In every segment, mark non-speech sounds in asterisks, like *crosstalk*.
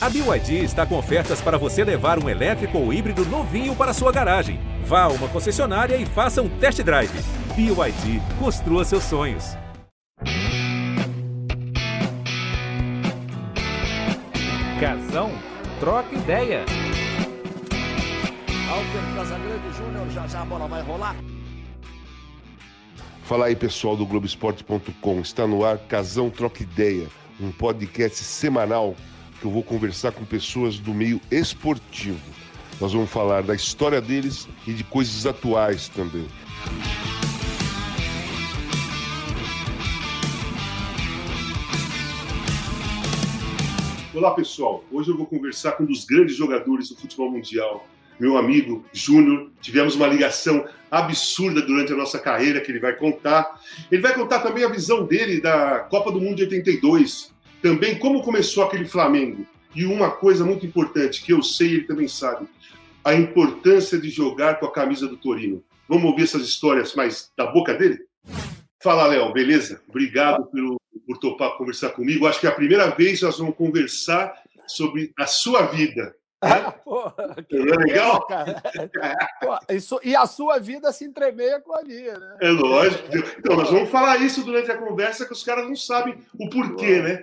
A BYD está com ofertas para você levar um elétrico ou híbrido novinho para sua garagem. Vá a uma concessionária e faça um test drive. BYD, construa seus sonhos. Casão, troca ideia. Alter Casagrande Júnior, já já a bola vai rolar. Fala aí, pessoal do Globoesporte.com. Está no ar Casão Troca Ideia, um podcast semanal que eu vou conversar com pessoas do meio esportivo. Nós vamos falar da história deles e de coisas atuais também. Olá, pessoal. Hoje eu vou conversar com um dos grandes jogadores do futebol mundial, meu amigo Júnior. Tivemos uma ligação absurda durante a nossa carreira que ele vai contar. Ele vai contar também a visão dele da Copa do Mundo de 82, também como começou aquele Flamengo. E uma coisa muito importante que eu sei, ele também sabe, a importância de jogar com a camisa do Torino. Vamos ouvir essas histórias mais da boca dele? Fala, Léo, beleza? Obrigado pelo, por topar conversar comigo. Acho que é a primeira vez que nós vamos conversar sobre a sua vida. *laughs* Ah, porra, que é legal? cara. *laughs* Pô, isso- e a sua vida se entremeia com a minha, né? É lógico. Então, nós vamos falar isso durante a conversa que os caras não sabem o porquê, né?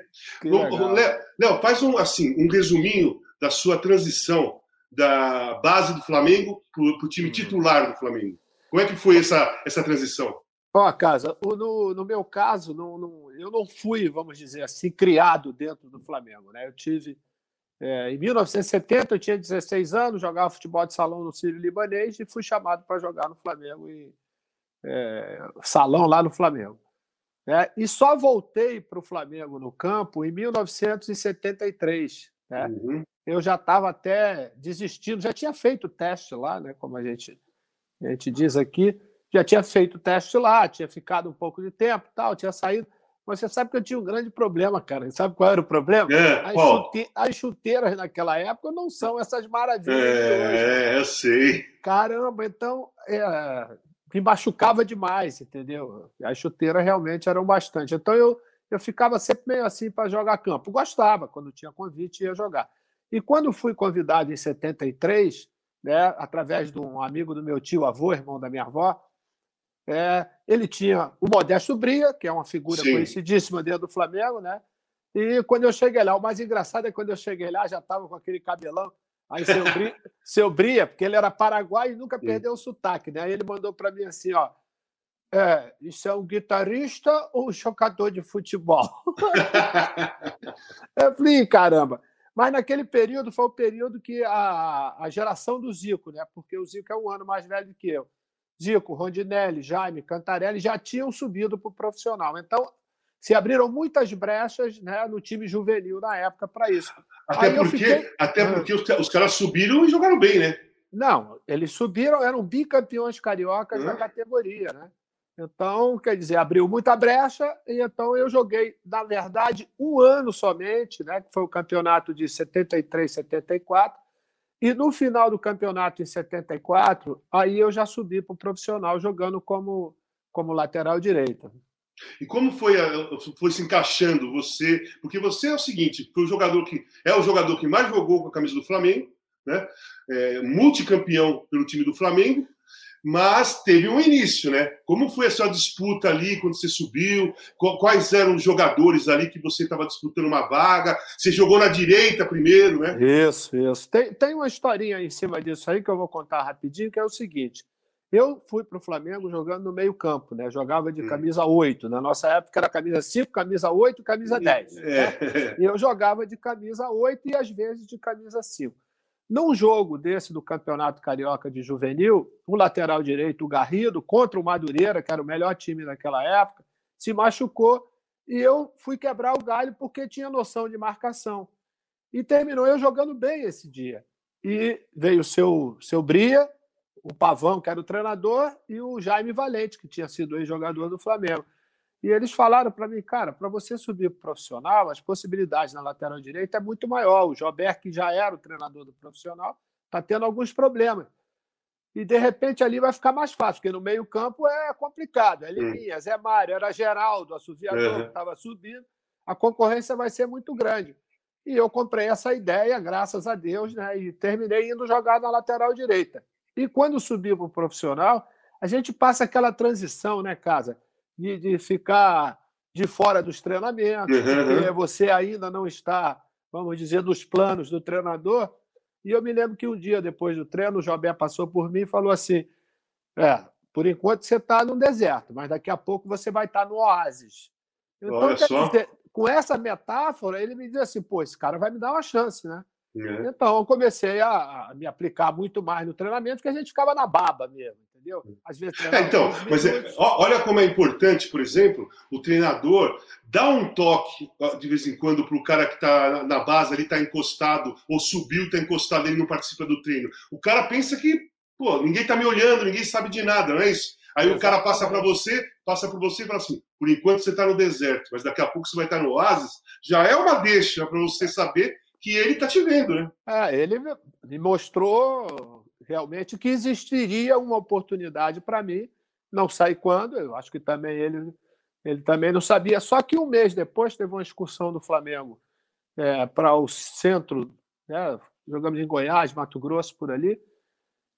Léo, faz um, assim, um resuminho da sua transição da base do Flamengo para o time titular do Flamengo. Como é que foi essa, essa transição? Ó, casa, no, no meu caso, não, não- eu não fui, vamos dizer assim, criado dentro do Flamengo. Né? Eu tive. É, em 1970, eu tinha 16 anos, jogava futebol de salão no Sírio Libanês e fui chamado para jogar no Flamengo, e, é, salão lá no Flamengo. né? E só voltei para o Flamengo no campo em 1973. Né? Uhum. eu já estava até desistindo, já tinha feito o teste lá, né, como a gente, a gente diz aqui, já tinha feito o teste lá, tinha ficado um pouco de tempo tal, tinha saído. Mas você sabe que eu tinha um grande problema, cara. Sabe qual era o problema? É, As, chute- as chuteiras naquela época não são essas maravilhas de hoje. É, eu sei. Caramba, então é, me machucava demais, entendeu? As chuteiras realmente eram bastante. Então eu, eu ficava sempre meio assim para jogar campo. Gostava, quando tinha convite, ia jogar. E quando fui convidado em 73, né, através de um amigo do meu tio, avô, irmão da minha avó, é, ele tinha o Modesto Bria, que é uma figura Sim. conhecidíssima dentro do Flamengo, né? E quando eu cheguei lá, o mais engraçado é que quando eu cheguei lá, já estava com aquele cabelão. Aí seu Bria, *laughs* seu Bria, porque ele era paraguaio e nunca perdeu o sotaque, né? Aí ele mandou para mim assim, ó. É, isso é um guitarrista ou um jogador de futebol? *laughs* eu falei, "Ih, caramba. Mas naquele período foi o período que a, a geração do Zico, né? Porque o Zico é um ano mais velho do que eu. Zico, Rondinelli, Jaime, Cantarelli já tinham subido para o profissional. Então, se abriram muitas brechas né, no time juvenil na época para isso. Até Aí porque, fiquei- até Ah. porque os, caras subiram e jogaram bem, né? Não, eles subiram, eram bicampeões cariocas Hã? da categoria, né? Então, quer dizer, abriu muita brecha e então eu joguei, na verdade, um ano somente, né? Que foi o campeonato de 73, 74. E no final do campeonato em 74, aí eu já subi para o profissional jogando como, como lateral direita. E como foi, foi se encaixando você? Porque você é o seguinte, foi o jogador que é o jogador que mais jogou com a camisa do Flamengo, né? É, multicampeão pelo time do Flamengo, mas teve um início, né? Como foi a sua disputa ali quando você subiu? Qu- Quais eram os jogadores ali que você estava disputando uma vaga? Você jogou na direita primeiro, né? Isso, isso. Tem, tem uma historinha em cima disso aí que eu vou contar rapidinho, que é o seguinte. Eu fui para o Flamengo jogando no meio-campo, né? Jogava de Hum. camisa 8. Na nossa época era camisa 5, camisa 8 camisa 10. né? É. E eu jogava de camisa 8 e às vezes de camisa 5. Num jogo desse do Campeonato Carioca de Juvenil, o lateral direito, o Garrido, contra o Madureira, que era o melhor time naquela época, se machucou e eu fui quebrar o galho porque tinha noção de marcação. E terminou eu jogando bem esse dia. E veio o seu, seu Bria, o Pavão, que era o treinador, e o Jaime Valente, que tinha sido ex-jogador do Flamengo. E eles falaram para mim, cara, para você subir para profissional, as possibilidades na lateral direita é muito maior. O Jober, que já era o treinador do profissional, está tendo alguns problemas. E de repente ali vai ficar mais fácil, porque no meio-campo é complicado. É Liminha, Zé Mário, era Geraldo, assoviador, Uhum. que estava subindo. A concorrência vai ser muito grande. E eu comprei essa ideia, graças a Deus, né? E terminei indo jogar na lateral direita. E quando subi para o profissional, a gente passa aquela transição, né, Casa? De, de ficar de fora dos treinamentos, uhum. porque você ainda não está, vamos dizer, nos planos do treinador. E eu me lembro que um dia depois do treino, o Jobé passou por mim e falou assim: É, por enquanto você está no deserto, mas daqui a pouco você vai estar no oásis. Então. Dizer, com essa metáfora, ele me diz assim: pô, esse cara vai me dar uma chance, né? É. Então, eu comecei a, a, me aplicar muito mais no treinamento, porque a gente ficava na baba mesmo, entendeu? Às vezes, é, então, mas é, olha como é importante, por exemplo, o treinador dá um toque de vez em quando para o cara que está na base ali, está encostado, ou subiu, está encostado, ele não participa do treino. O cara pensa que, pô, ninguém está me olhando, ninguém sabe de nada, não é isso? Aí o cara passa para você, passa por você e fala assim: por enquanto você está no deserto, mas daqui a pouco você vai estar no oásis. Já é uma deixa para você saber que ele está te vendo, né? É, ele me mostrou realmente que existiria uma oportunidade para mim, não sei quando, eu acho que também ele, ele também não sabia. Só que um mês depois teve uma excursão do Flamengo é, para o centro, né? jogamos em Goiás, Mato Grosso, por ali,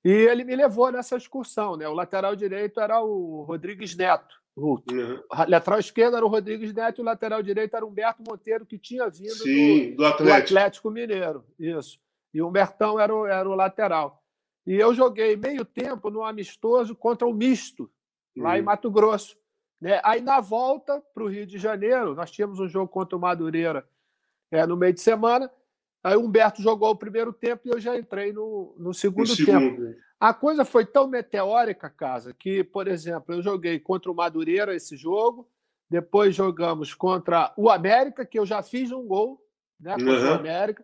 e ele me levou nessa excursão. Né? O lateral direito era o Rodrigues Neto. O uhum. lateral esquerdo era o Rodrigues Neto e o lateral direito era o Humberto Monteiro, que tinha vindo Sim, do, do, Atlético. do, Atlético. Mineiro. Isso. E o Humbertão era o, era o lateral. E eu joguei meio tempo no amistoso contra o Misto, lá uhum. em Mato Grosso. Né? Aí, na volta para o Rio de Janeiro, nós tínhamos um jogo contra o Madureira é, no meio de semana. Aí o Humberto jogou o primeiro tempo e eu já entrei no, no segundo, tempo. A coisa foi tão meteórica, Casa, que, por exemplo, eu joguei contra o Madureira esse jogo, depois jogamos contra o América, que eu já fiz um gol né, contra uhum. o América.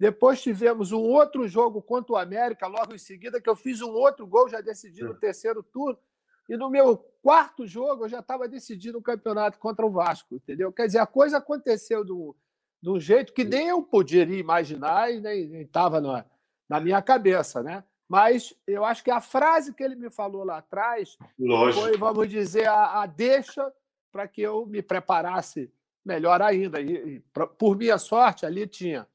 Depois tivemos um outro jogo contra o América, logo em seguida, que eu fiz um outro gol, já decidi no terceiro turno. E no meu quarto jogo, eu já estava decidindo o campeonato contra o Vasco, entendeu? Quer dizer, a coisa aconteceu de um, de um jeito que nem eu poderia imaginar e nem estava na, na minha cabeça, né? Mas eu acho que a frase que ele me falou lá atrás Lógico. foi, vamos dizer, a, a deixa para que eu me preparasse melhor ainda. E, e, por minha sorte, ali tinha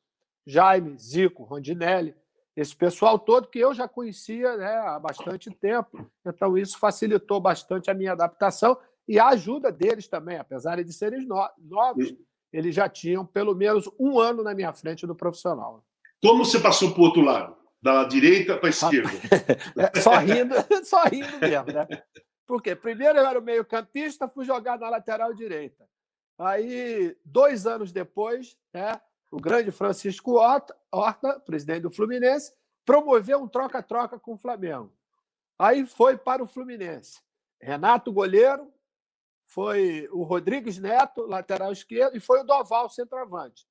Jaime, Zico, Rondinelli, esse pessoal todo que eu já conhecia né, há bastante tempo. Então, isso facilitou bastante a minha adaptação e a ajuda deles também, apesar de serem novos, eles já tinham pelo menos um ano na minha frente do profissional. Como você passou para o outro lado? da direita para a esquerda. *laughs* É, só rindo, *laughs* só rindo mesmo, né? Porque primeiro eu era o meio-campista, fui jogar na lateral direita. Aí, dois anos depois, né, o grande Francisco Horta, presidente do Fluminense, promoveu um troca-troca com o Flamengo. Aí foi para o Fluminense. Renato, goleiro, foi o Rodrigues Neto, lateral esquerdo, e foi o Doval, centroavante.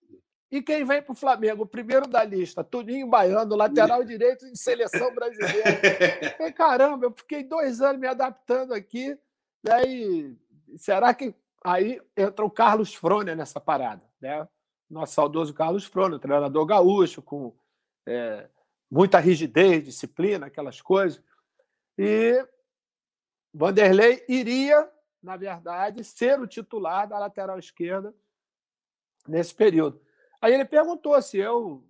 E quem vem para o Flamengo, o primeiro da lista, Tuninho Baiano, lateral direito em seleção brasileira. *laughs* E, caramba, eu fiquei dois anos me adaptando aqui. Né? será que. Aí entra o Carlos Frônia nessa parada. Né? Nosso saudoso Carlos Frônia, treinador gaúcho, com é, muita rigidez, disciplina, aquelas coisas. E Vanderlei iria, na verdade, ser o titular da lateral esquerda nesse período. Aí ele perguntou se eu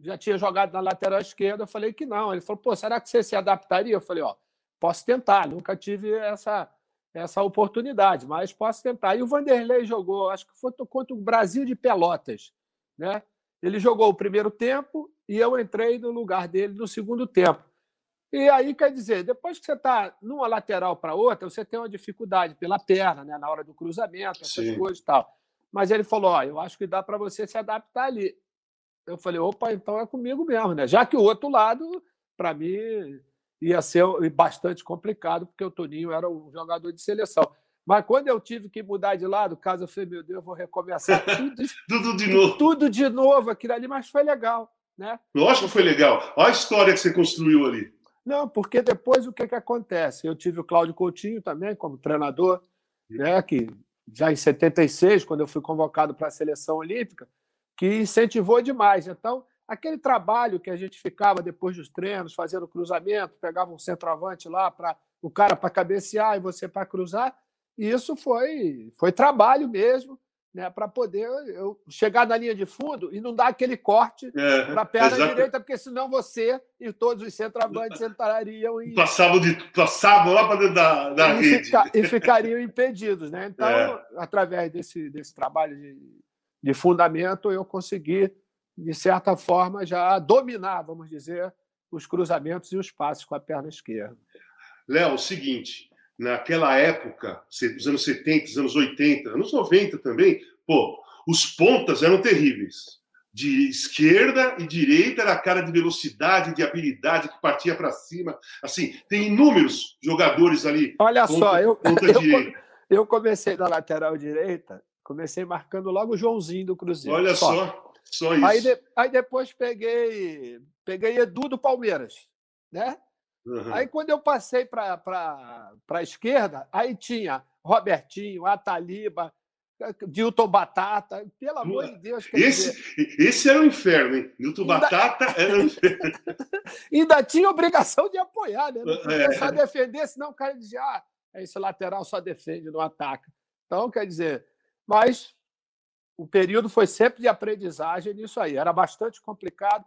já tinha jogado na lateral esquerda. Eu falei que não. Ele falou: pô, será que você se adaptaria? Eu falei: ó, posso tentar. Nunca tive essa, essa oportunidade, mas posso tentar. E o Vanderlei jogou, acho que foi contra o Brasil de Pelotas. Né? Ele jogou o primeiro tempo e eu entrei no lugar dele no segundo tempo. E aí, quer dizer, depois que você está numa lateral para outra, você tem uma dificuldade pela perna, né? na hora do cruzamento, essas Sim. coisas e tal. Mas ele falou: Ó, eu acho que dá para você se adaptar ali. Eu falei: opa, então é comigo mesmo, né? Já que o outro lado, para mim, ia ser bastante complicado, porque o Toninho era um jogador de seleção. Mas quando eu tive que mudar de lado, caso eu falei, meu Deus, eu vou recomeçar *laughs* tudo, tudo de novo. Tudo de novo aquilo ali, mas foi legal. Né? Lógico que foi legal. Olha a história que você construiu ali. Não, porque depois o que, que acontece? Eu tive o Cláudio Coutinho também como treinador, né, que já em 76, quando eu fui convocado para a seleção olímpica, que incentivou demais. Então, aquele trabalho que a gente ficava depois dos treinos, fazendo cruzamento, pegava um centroavante lá para o cara para cabecear e você para cruzar, isso foi foi trabalho mesmo, né, para poder eu chegar na linha de fundo e não dar aquele corte é, para a perna exatamente. direita, porque senão você e todos os centroavantes entrariam e. Passavam, de, passavam lá para dentro da, da e rede. Fica, e ficariam impedidos. Né? Então, é. através desse, desse trabalho de, de fundamento, eu consegui, de certa forma, já dominar, vamos dizer, os cruzamentos e os passes com a perna esquerda. Léo, o seguinte, naquela época, os anos 70, os anos 80, anos 90 também, pô, os pontas eram terríveis. De esquerda e direita era a cara de velocidade, de habilidade que partia para cima. Assim, tem inúmeros jogadores ali. Olha ponta, só, eu, *laughs* eu, eu, comecei na lateral direita, comecei marcando logo o Joãozinho do Cruzeiro. Olha só, só, só isso. Aí, de, aí depois peguei, peguei Edu do Palmeiras, né? Uhum. Aí, quando eu passei para a esquerda, aí tinha Robertinho, Ataliba, Dilton Batata, pelo amor de Deus. Esse, esse era o inferno, hein? Dilton ainda... Batata era o inferno. *laughs* ainda tinha obrigação de apoiar, né? Não podia é. só defender, senão o cara dizia, ah, esse lateral só defende, não ataca. Então, quer dizer, mas o período foi sempre de aprendizagem nisso aí. Era bastante complicado.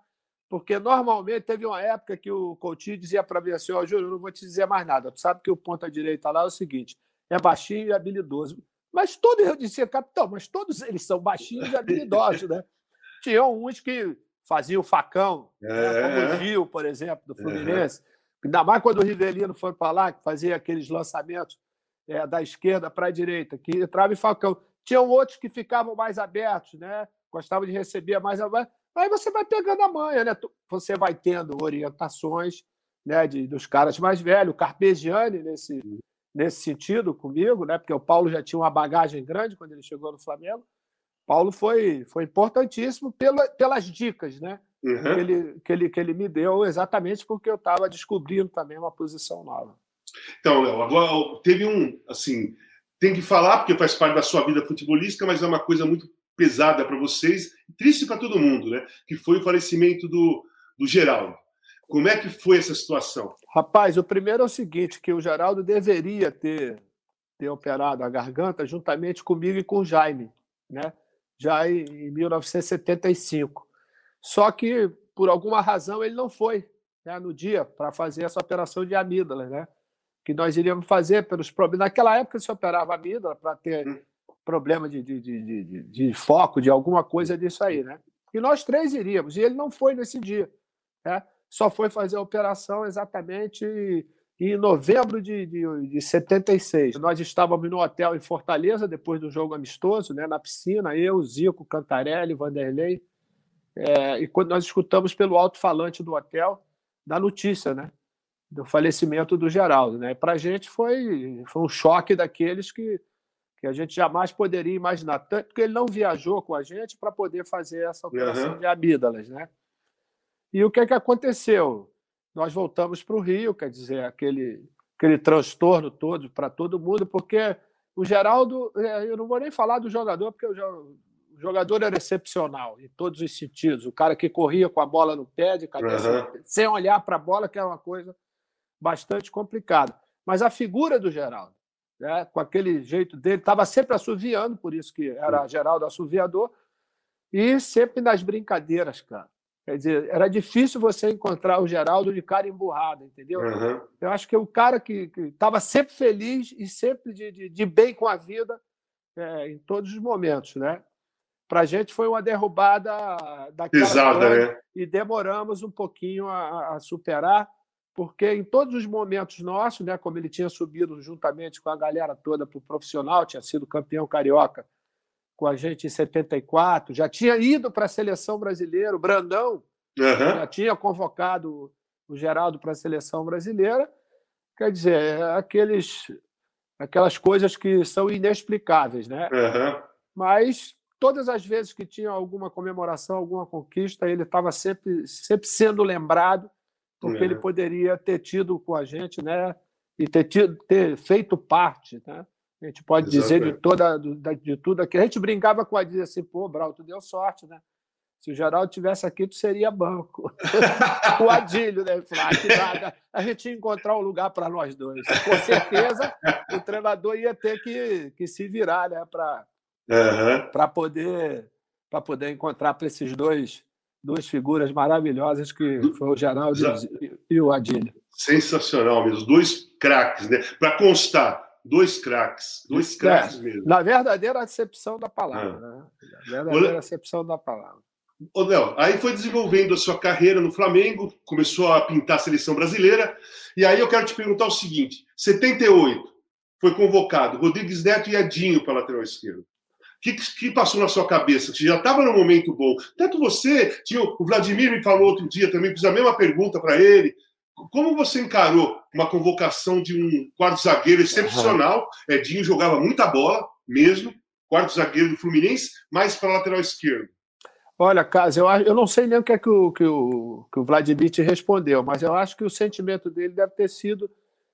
Porque normalmente teve uma época que o Coutinho dizia para mim assim: Ó, oh, Júlio, eu não vou te dizer mais nada. Tu sabe que o ponta direita lá é o seguinte: é baixinho e habilidoso. Mas todos, eu dizia, capitão, mas todos eles são baixinhos e habilidosos, né? *laughs* Tinham uns que faziam o facão, é. né? como o Gil, por exemplo, do Fluminense. É. Ainda mais quando o Rivelino foi para lá, que fazia aqueles lançamentos é, da esquerda para a direita, que entrava em facão. Tinham outros que ficavam mais abertos, né? Gostavam de receber mais aberto. Aí você vai pegando a manha, né? Você vai tendo orientações né, de, dos caras mais velhos, Carpegiani nesse, nesse sentido comigo, né? Porque o Paulo já tinha uma bagagem grande quando ele chegou no Flamengo. Paulo foi, foi importantíssimo pela, pelas dicas, né? Uhum. Que, ele, que, ele, que ele me deu, exatamente porque eu estava descobrindo também uma posição nova. Então, Léo, agora teve um, assim, tem que falar porque faz parte da sua vida futebolística, mas é uma coisa muito pesada para vocês, triste para todo mundo, né? Que foi o falecimento do, do Geraldo. Como é que foi essa situação? Rapaz, o primeiro é o seguinte, que o Geraldo deveria ter, ter operado a garganta juntamente comigo e com o Jaime, né? Já em 1975. Só que, por alguma razão, ele não foi né, no dia para fazer essa operação de amígdala, né? Que nós iríamos fazer pelos problemas. Naquela época se operava amígdala para ter hum problema de, de, de, de, de foco, de alguma coisa disso aí, né? E nós três iríamos, e ele não foi nesse dia. Né? Só foi fazer a operação exatamente em novembro de, de, de 76. Nós estávamos no hotel em Fortaleza, depois do jogo amistoso, né, na piscina, eu, Zico, Cantarelli, Vanderlei. É, e quando nós escutamos pelo alto-falante do hotel da notícia, né? Do falecimento do Geraldo. Né? Para a gente foi, foi um choque daqueles que que a gente jamais poderia imaginar, tanto que ele não viajou com a gente para poder fazer essa operação uhum. de amígdalas, né? E o que é que aconteceu? Nós voltamos para o Rio, quer dizer, aquele, aquele transtorno todo para todo mundo, porque o Geraldo, é, eu não vou nem falar do jogador, porque o jogador era excepcional em todos os sentidos. O cara que corria com a bola no pé, de cabeça, uhum. sem olhar para a bola, que era uma coisa bastante complicada. Mas a figura do Geraldo, né, com aquele jeito dele, estava sempre assoviando, por isso que era Geraldo assoviador, e sempre nas brincadeiras, cara. Quer dizer, era difícil você encontrar o Geraldo de cara emburrado, entendeu? Uhum. Eu acho que o cara que estava sempre feliz e sempre de, de, de bem com a vida é, em todos os momentos, né? Para a gente foi uma derrubada daquela Pesada, né? e demoramos um pouquinho a, a superar, porque em todos os momentos nossos, né, como ele tinha subido juntamente com a galera toda para o profissional, tinha sido campeão carioca com a gente em 74, já tinha ido para a seleção brasileira, o Brandão uhum. já tinha convocado o Geraldo para a seleção brasileira. Quer dizer, é aqueles, aquelas coisas que são inexplicáveis, né? Uhum. Mas todas as vezes que tinha alguma comemoração, alguma conquista, ele estava sempre, sempre sendo lembrado porque é. ele poderia ter tido com a gente, né? E ter, tido, ter feito parte, né? A gente pode Exatamente. dizer de toda de tudo aqui. A gente brincava com a dizer assim, pô, Brau, tu deu sorte, né? Se o Geraldo tivesse aqui, tu seria banco. *laughs* o Adílio, né? Falar, ah, que. A gente ia encontrar um lugar para nós dois. Com certeza, o treinador ia ter que, que se virar, né? Para uhum. para poder para poder encontrar para esses dois duas figuras maravilhosas que foi o Geraldo e, e o Adílio. Sensacional mesmo, dois craques, né? Para constar, dois craques, dois craques é, mesmo. Na verdadeira acepção da palavra, é. né? Na verdadeira acepção da palavra. Ô, Léo, aí foi desenvolvendo a sua carreira no Flamengo, começou a pintar a seleção brasileira, e aí eu quero te perguntar o seguinte: 78 foi convocado Rodrigues Neto e Edinho para lateral esquerdo. O que, que passou na sua cabeça? Você já estava num momento bom. Tanto você, tinha, o Vladimir me falou outro dia também, fiz a mesma pergunta para ele. Como você encarou uma convocação de um quarto zagueiro excepcional? Uhum. Edinho jogava muita bola, mesmo, quarto zagueiro do Fluminense, mas para lateral esquerdo. Olha, Casa, eu, eu não sei nem o que é que o, que, o, que o Vladimir te respondeu, mas eu acho que o sentimento dele deve ter sido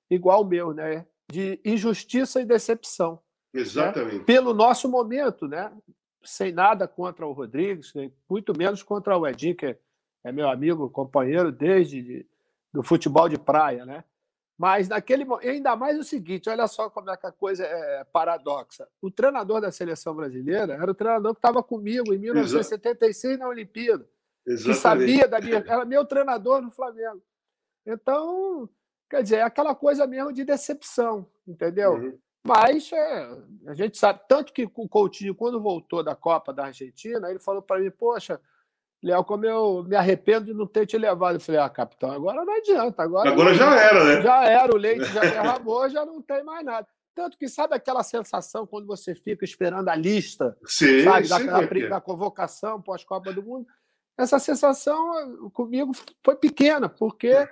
igual ao meu, né? De injustiça e decepção. Né? Exatamente. Né? Pelo nosso momento, né? Sem nada contra o Rodrigues, né? muito menos contra o Edinho, que é meu amigo, companheiro desde de, do futebol de praia, né? Mas naquele ainda mais o seguinte, olha só como é que a coisa é paradoxa. O treinador da seleção brasileira era o treinador que estava comigo em 1976 Exato. na Olimpíada. Exatamente. Que sabia da minha, era meu treinador no Flamengo. Então, quer dizer, é aquela coisa mesmo de decepção, entendeu? Uhum. Mas é, a gente sabe, tanto que o Coutinho, quando voltou da Copa da Argentina, ele falou para mim, poxa, Léo, como eu me arrependo de não ter te levado. Eu falei, ah, capitão, agora não adianta. Agora, agora já era, né? Já era, o leite já *laughs* derramou, já não tem mais nada. Tanto que sabe aquela sensação quando você fica esperando a lista, sim, sabe, sim, da, da, da convocação pós-Copa do Mundo? Essa sensação comigo foi pequena, porque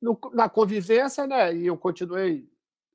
no, na convivência, né, e eu continuei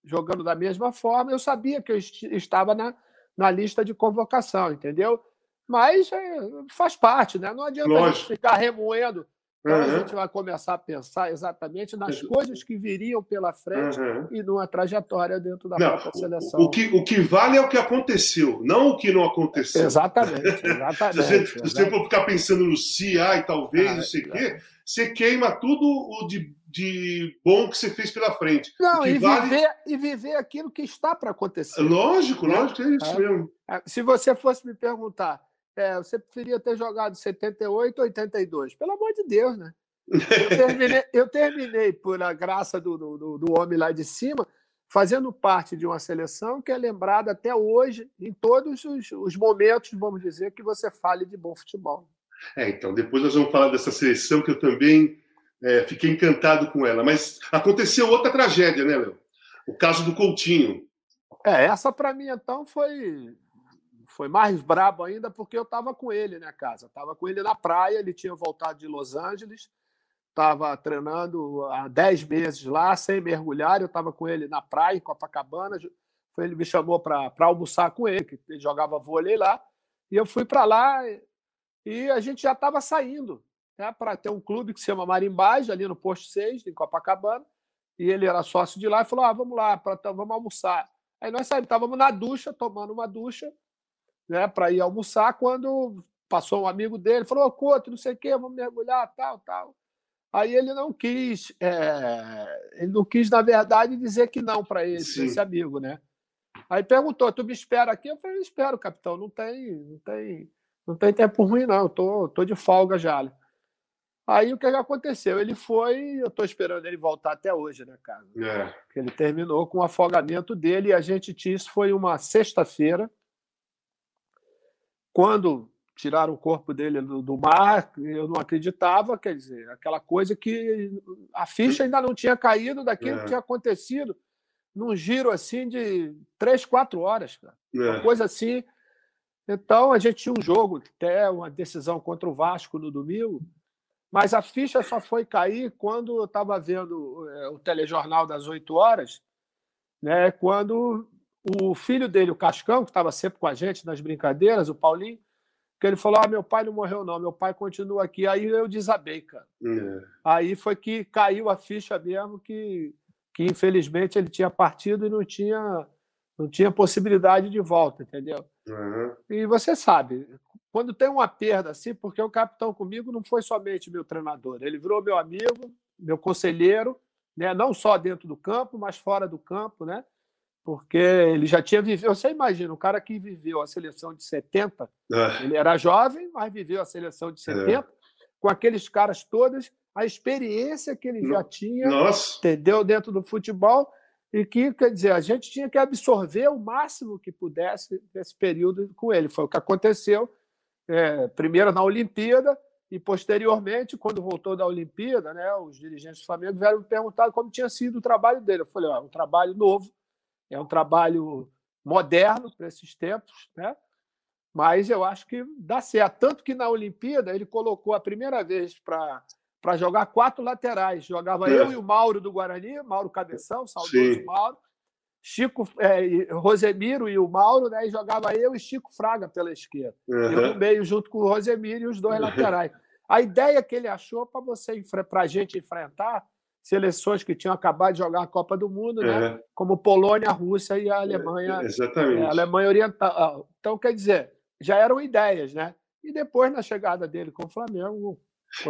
jogando da mesma forma, eu sabia que eu estava na, na lista de convocação, entendeu? Mas é, faz parte, né? Não adianta a gente ficar remoendo. Então uhum. a gente vai começar a pensar exatamente nas coisas que viriam pela frente uhum. e numa trajetória dentro da não, própria seleção. O que, o que vale é o que aconteceu, não o que não aconteceu. Exatamente, *laughs* exatamente. se você, se você for ficar pensando no se, ai, talvez, ah, não sei o quê, você queima tudo o de, de bom que você fez pela frente. Não, e, vale... viver, e viver aquilo que está para acontecer. Lógico, né? lógico, é isso é. mesmo. Se você fosse me perguntar é, você preferia ter jogado 78 ou 82. Pelo amor de Deus, né? Eu terminei, eu terminei por a graça do, do, do homem lá de cima, fazendo parte de uma seleção que é lembrada até hoje, em todos os, os momentos, vamos dizer, que você fale de bom futebol. É, então, depois nós vamos falar dessa seleção que eu também é, fiquei encantado com ela. Mas aconteceu outra tragédia, né, Léo? O caso do Coutinho. É, essa para mim, então, foi foi mais brabo ainda porque eu estava com ele, né, casa? Estava com ele na praia, ele tinha voltado de Los Angeles, estava treinando há 10 meses lá, sem mergulhar. Eu estava com ele na praia, em Copacabana. Ele me chamou para almoçar com ele, que ele jogava vôlei lá. E eu fui para lá e a gente já estava saindo né, para ter um clube que se chama Marimbagem, ali no Posto 6, em Copacabana. E ele era sócio de lá e falou: ah, vamos lá, pra, vamos almoçar. Aí nós saímos, estávamos na ducha, tomando uma ducha né, para ir almoçar, quando passou um amigo dele, falou, ô, Couto, não sei o quê, vamos mergulhar, tal, tal. Aí ele não quis, é... ele não quis, na verdade, dizer que não para ele, esse amigo, né? Aí perguntou, tu me espera aqui? Eu falei, espero, capitão, não tem, não tem, não tem tempo ruim, não, eu tô, tô de folga já. Aí o que, que aconteceu? Ele foi, eu estou esperando ele voltar até hoje, né, cara? É. Ele terminou com o afogamento dele e a gente tinha, isso foi uma sexta-feira, quando tiraram o corpo dele do, do, mar, eu não acreditava, quer dizer, aquela coisa que a ficha ainda não tinha caído daquilo é. que tinha acontecido num giro assim de três, quatro horas, cara. É. Uma coisa assim. Então a gente tinha um jogo, até uma decisão contra o Vasco no domingo, mas a ficha só foi cair quando eu estava vendo é, o telejornal das oito horas, né? Quando o filho dele, o Cascão, que estava sempre com a gente nas brincadeiras, o Paulinho, que ele falou: Ah, meu pai não morreu, não, meu pai continua aqui. Aí eu desabei, cara. É. Aí foi que caiu a ficha mesmo que, que infelizmente ele tinha partido e não tinha, não tinha possibilidade de volta, entendeu? Uhum. E você sabe, quando tem uma perda assim, porque o capitão comigo não foi somente meu treinador, ele virou meu amigo, meu conselheiro, né? não só dentro do campo, mas fora do campo, né? porque ele já tinha vivido. Você imagina, o cara que viveu a seleção de 70, Ah, ele era jovem, mas viveu a seleção de 70, com aqueles caras todos, a experiência que ele já tinha, Nossa, entendeu, dentro do futebol, e que, quer dizer, a gente tinha que absorver o máximo que pudesse desse período com ele. Foi o que aconteceu, é, primeiro na Olimpíada, e posteriormente, quando voltou da Olimpíada, né, os dirigentes do Flamengo vieram me perguntar como tinha sido o trabalho dele. Eu falei, ó, é um trabalho novo, é um trabalho moderno para esses tempos, né? mas eu acho que dá certo. Tanto que na Olimpíada ele colocou a primeira vez para para jogar quatro laterais. Jogava É. eu e o Mauro do Guarani, Mauro Cabeção, saudoso Sim. Mauro, Chico, é, Rosemiro e o Mauro, né? E jogava eu e Chico Fraga pela esquerda. Eu no meio junto com o Rosemiro e os dois laterais. A ideia que ele achou para você para a gente enfrentar seleções que tinham acabado de jogar a Copa do Mundo, né? Como Polônia, Rússia e a Alemanha, exatamente. é, a Alemanha Oriental. Então, quer dizer, já eram ideias, né? E depois, na chegada dele com o Flamengo,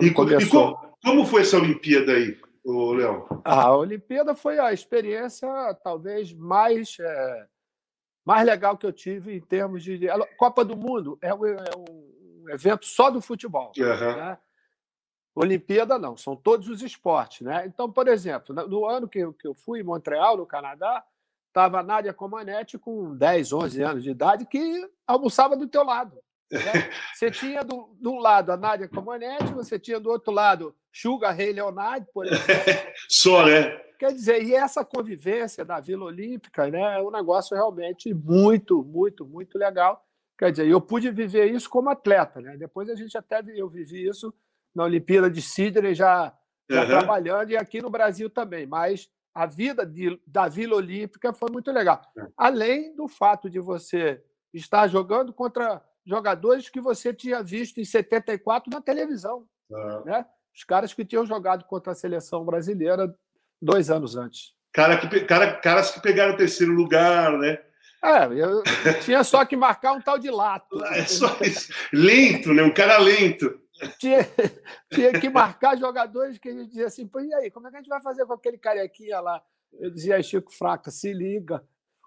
E, e começou. co- como foi essa Olimpíada aí, ô, Léo? A Olimpíada foi a experiência talvez mais é, mais legal que eu tive em termos de a Copa do Mundo é um, é um evento só do futebol. Aham. né? Olimpíada não, são todos os esportes, né? Então, por exemplo, no- no ano que eu, que eu fui em Montreal, no Canadá, estava a Nádia Comaneci com 10, 11 anos de idade que almoçava do teu lado. Né? *laughs* Você tinha do, do lado a Nádia Comaneci, você tinha do outro lado Sugar Rei Leonardo, por exemplo. *laughs* Só, né? Quer dizer, e essa convivência da Vila Olímpica né, é um negócio realmente muito, muito, muito legal. Quer dizer, eu pude viver isso como atleta. Né? Depois a gente até eu vivi isso na Olimpíada de Sydney, já, já Aham. trabalhando, e aqui no Brasil também. Mas a vida de- da Vila Olímpica foi muito legal. É. Além do fato de você estar jogando contra jogadores que você tinha visto em 74 na televisão Ah, né? Os caras que tinham jogado contra a seleção brasileira dois anos antes. Cara que, cara, caras que pegaram o terceiro lugar, né? É, eu *laughs* tinha só que marcar um tal de lato. *laughs* É só isso. Lento, né? Um cara lento. Tinha, *laughs* tinha que marcar jogadores que a gente dizia assim, e aí, como é que a gente vai fazer com aquele carequinha lá? Eu dizia, Chico Fraca, se liga.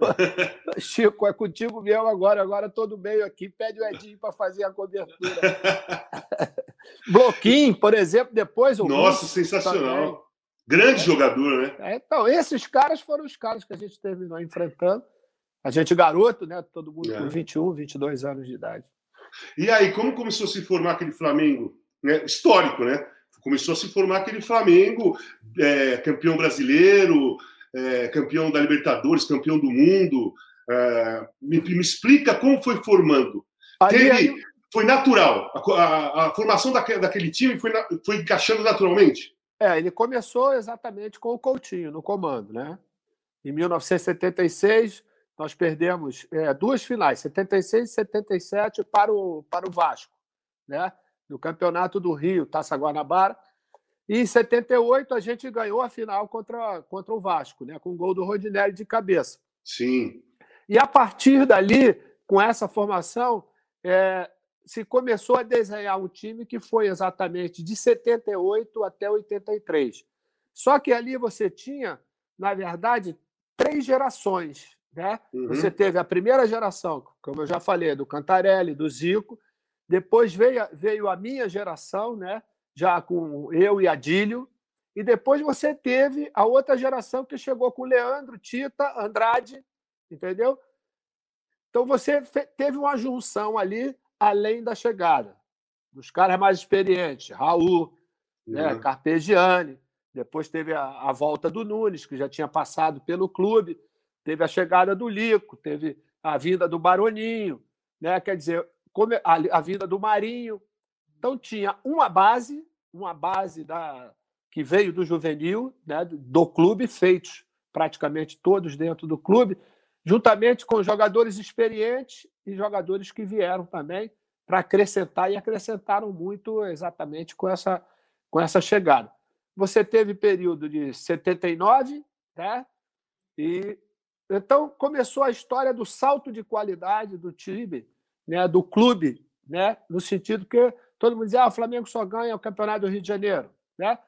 *laughs* Chico, é contigo mesmo agora, agora todo meio aqui, pede o Edinho para fazer a cobertura. *laughs* Bloquinho, por exemplo, depois o Nossa, Russo sensacional. também. Grande jogador, né? É, então, esses caras foram os caras que a gente terminou enfrentando. A gente garoto, né? Todo mundo É. com 21, 22 anos de idade. E aí, como começou a se formar aquele Flamengo né? histórico, né? Começou a se formar aquele Flamengo é, campeão brasileiro, é, campeão da Libertadores, campeão do mundo. É, me, me explica como foi formando. Teve- Foi natural. A, a- a formação daque- daquele time foi, na- foi encaixando naturalmente. é, ele começou exatamente com o Coutinho no comando, né? Em 1976, nós perdemos é, duas finais, 76 e 77, para o, para o Vasco, né? No Campeonato do Rio, Taça Guanabara. E em 78, a gente ganhou a final contra, contra o Vasco, né? Com o gol do Rodinelli de cabeça. Sim. E a partir dali, com essa formação, é, se começou a desenhar um time que foi exatamente de 78 até 83. Só que ali você tinha, na verdade, três gerações. Né? Uhum. Você teve a primeira geração, como eu já falei, do Cantarelli, do Zico. Depois veio, veio a minha geração, né? Já com eu e Adílio. E depois você teve a outra geração que chegou com Leandro, Tita, Andrade, entendeu? Então você teve uma junção ali, além da chegada dos caras mais experientes, Raul, né, Uhum. Carpegiani. Depois teve a, a volta do Nunes, que já tinha passado pelo clube. Teve a chegada do Lico, teve a vinda do Baroninho, né? quer dizer, como a, a vinda do Marinho. Então tinha uma base, uma base da, que veio do juvenil, né, do clube, feitos praticamente todos dentro do clube, juntamente com jogadores experientes e jogadores que vieram também para acrescentar e acrescentaram muito exatamente com essa, com essa chegada. Você teve período de 79, né? E então começou a história do salto de qualidade do time, né, do clube, né, no sentido que todo mundo dizia, ah, o Flamengo só ganha o Campeonato do Rio de Janeiro, né?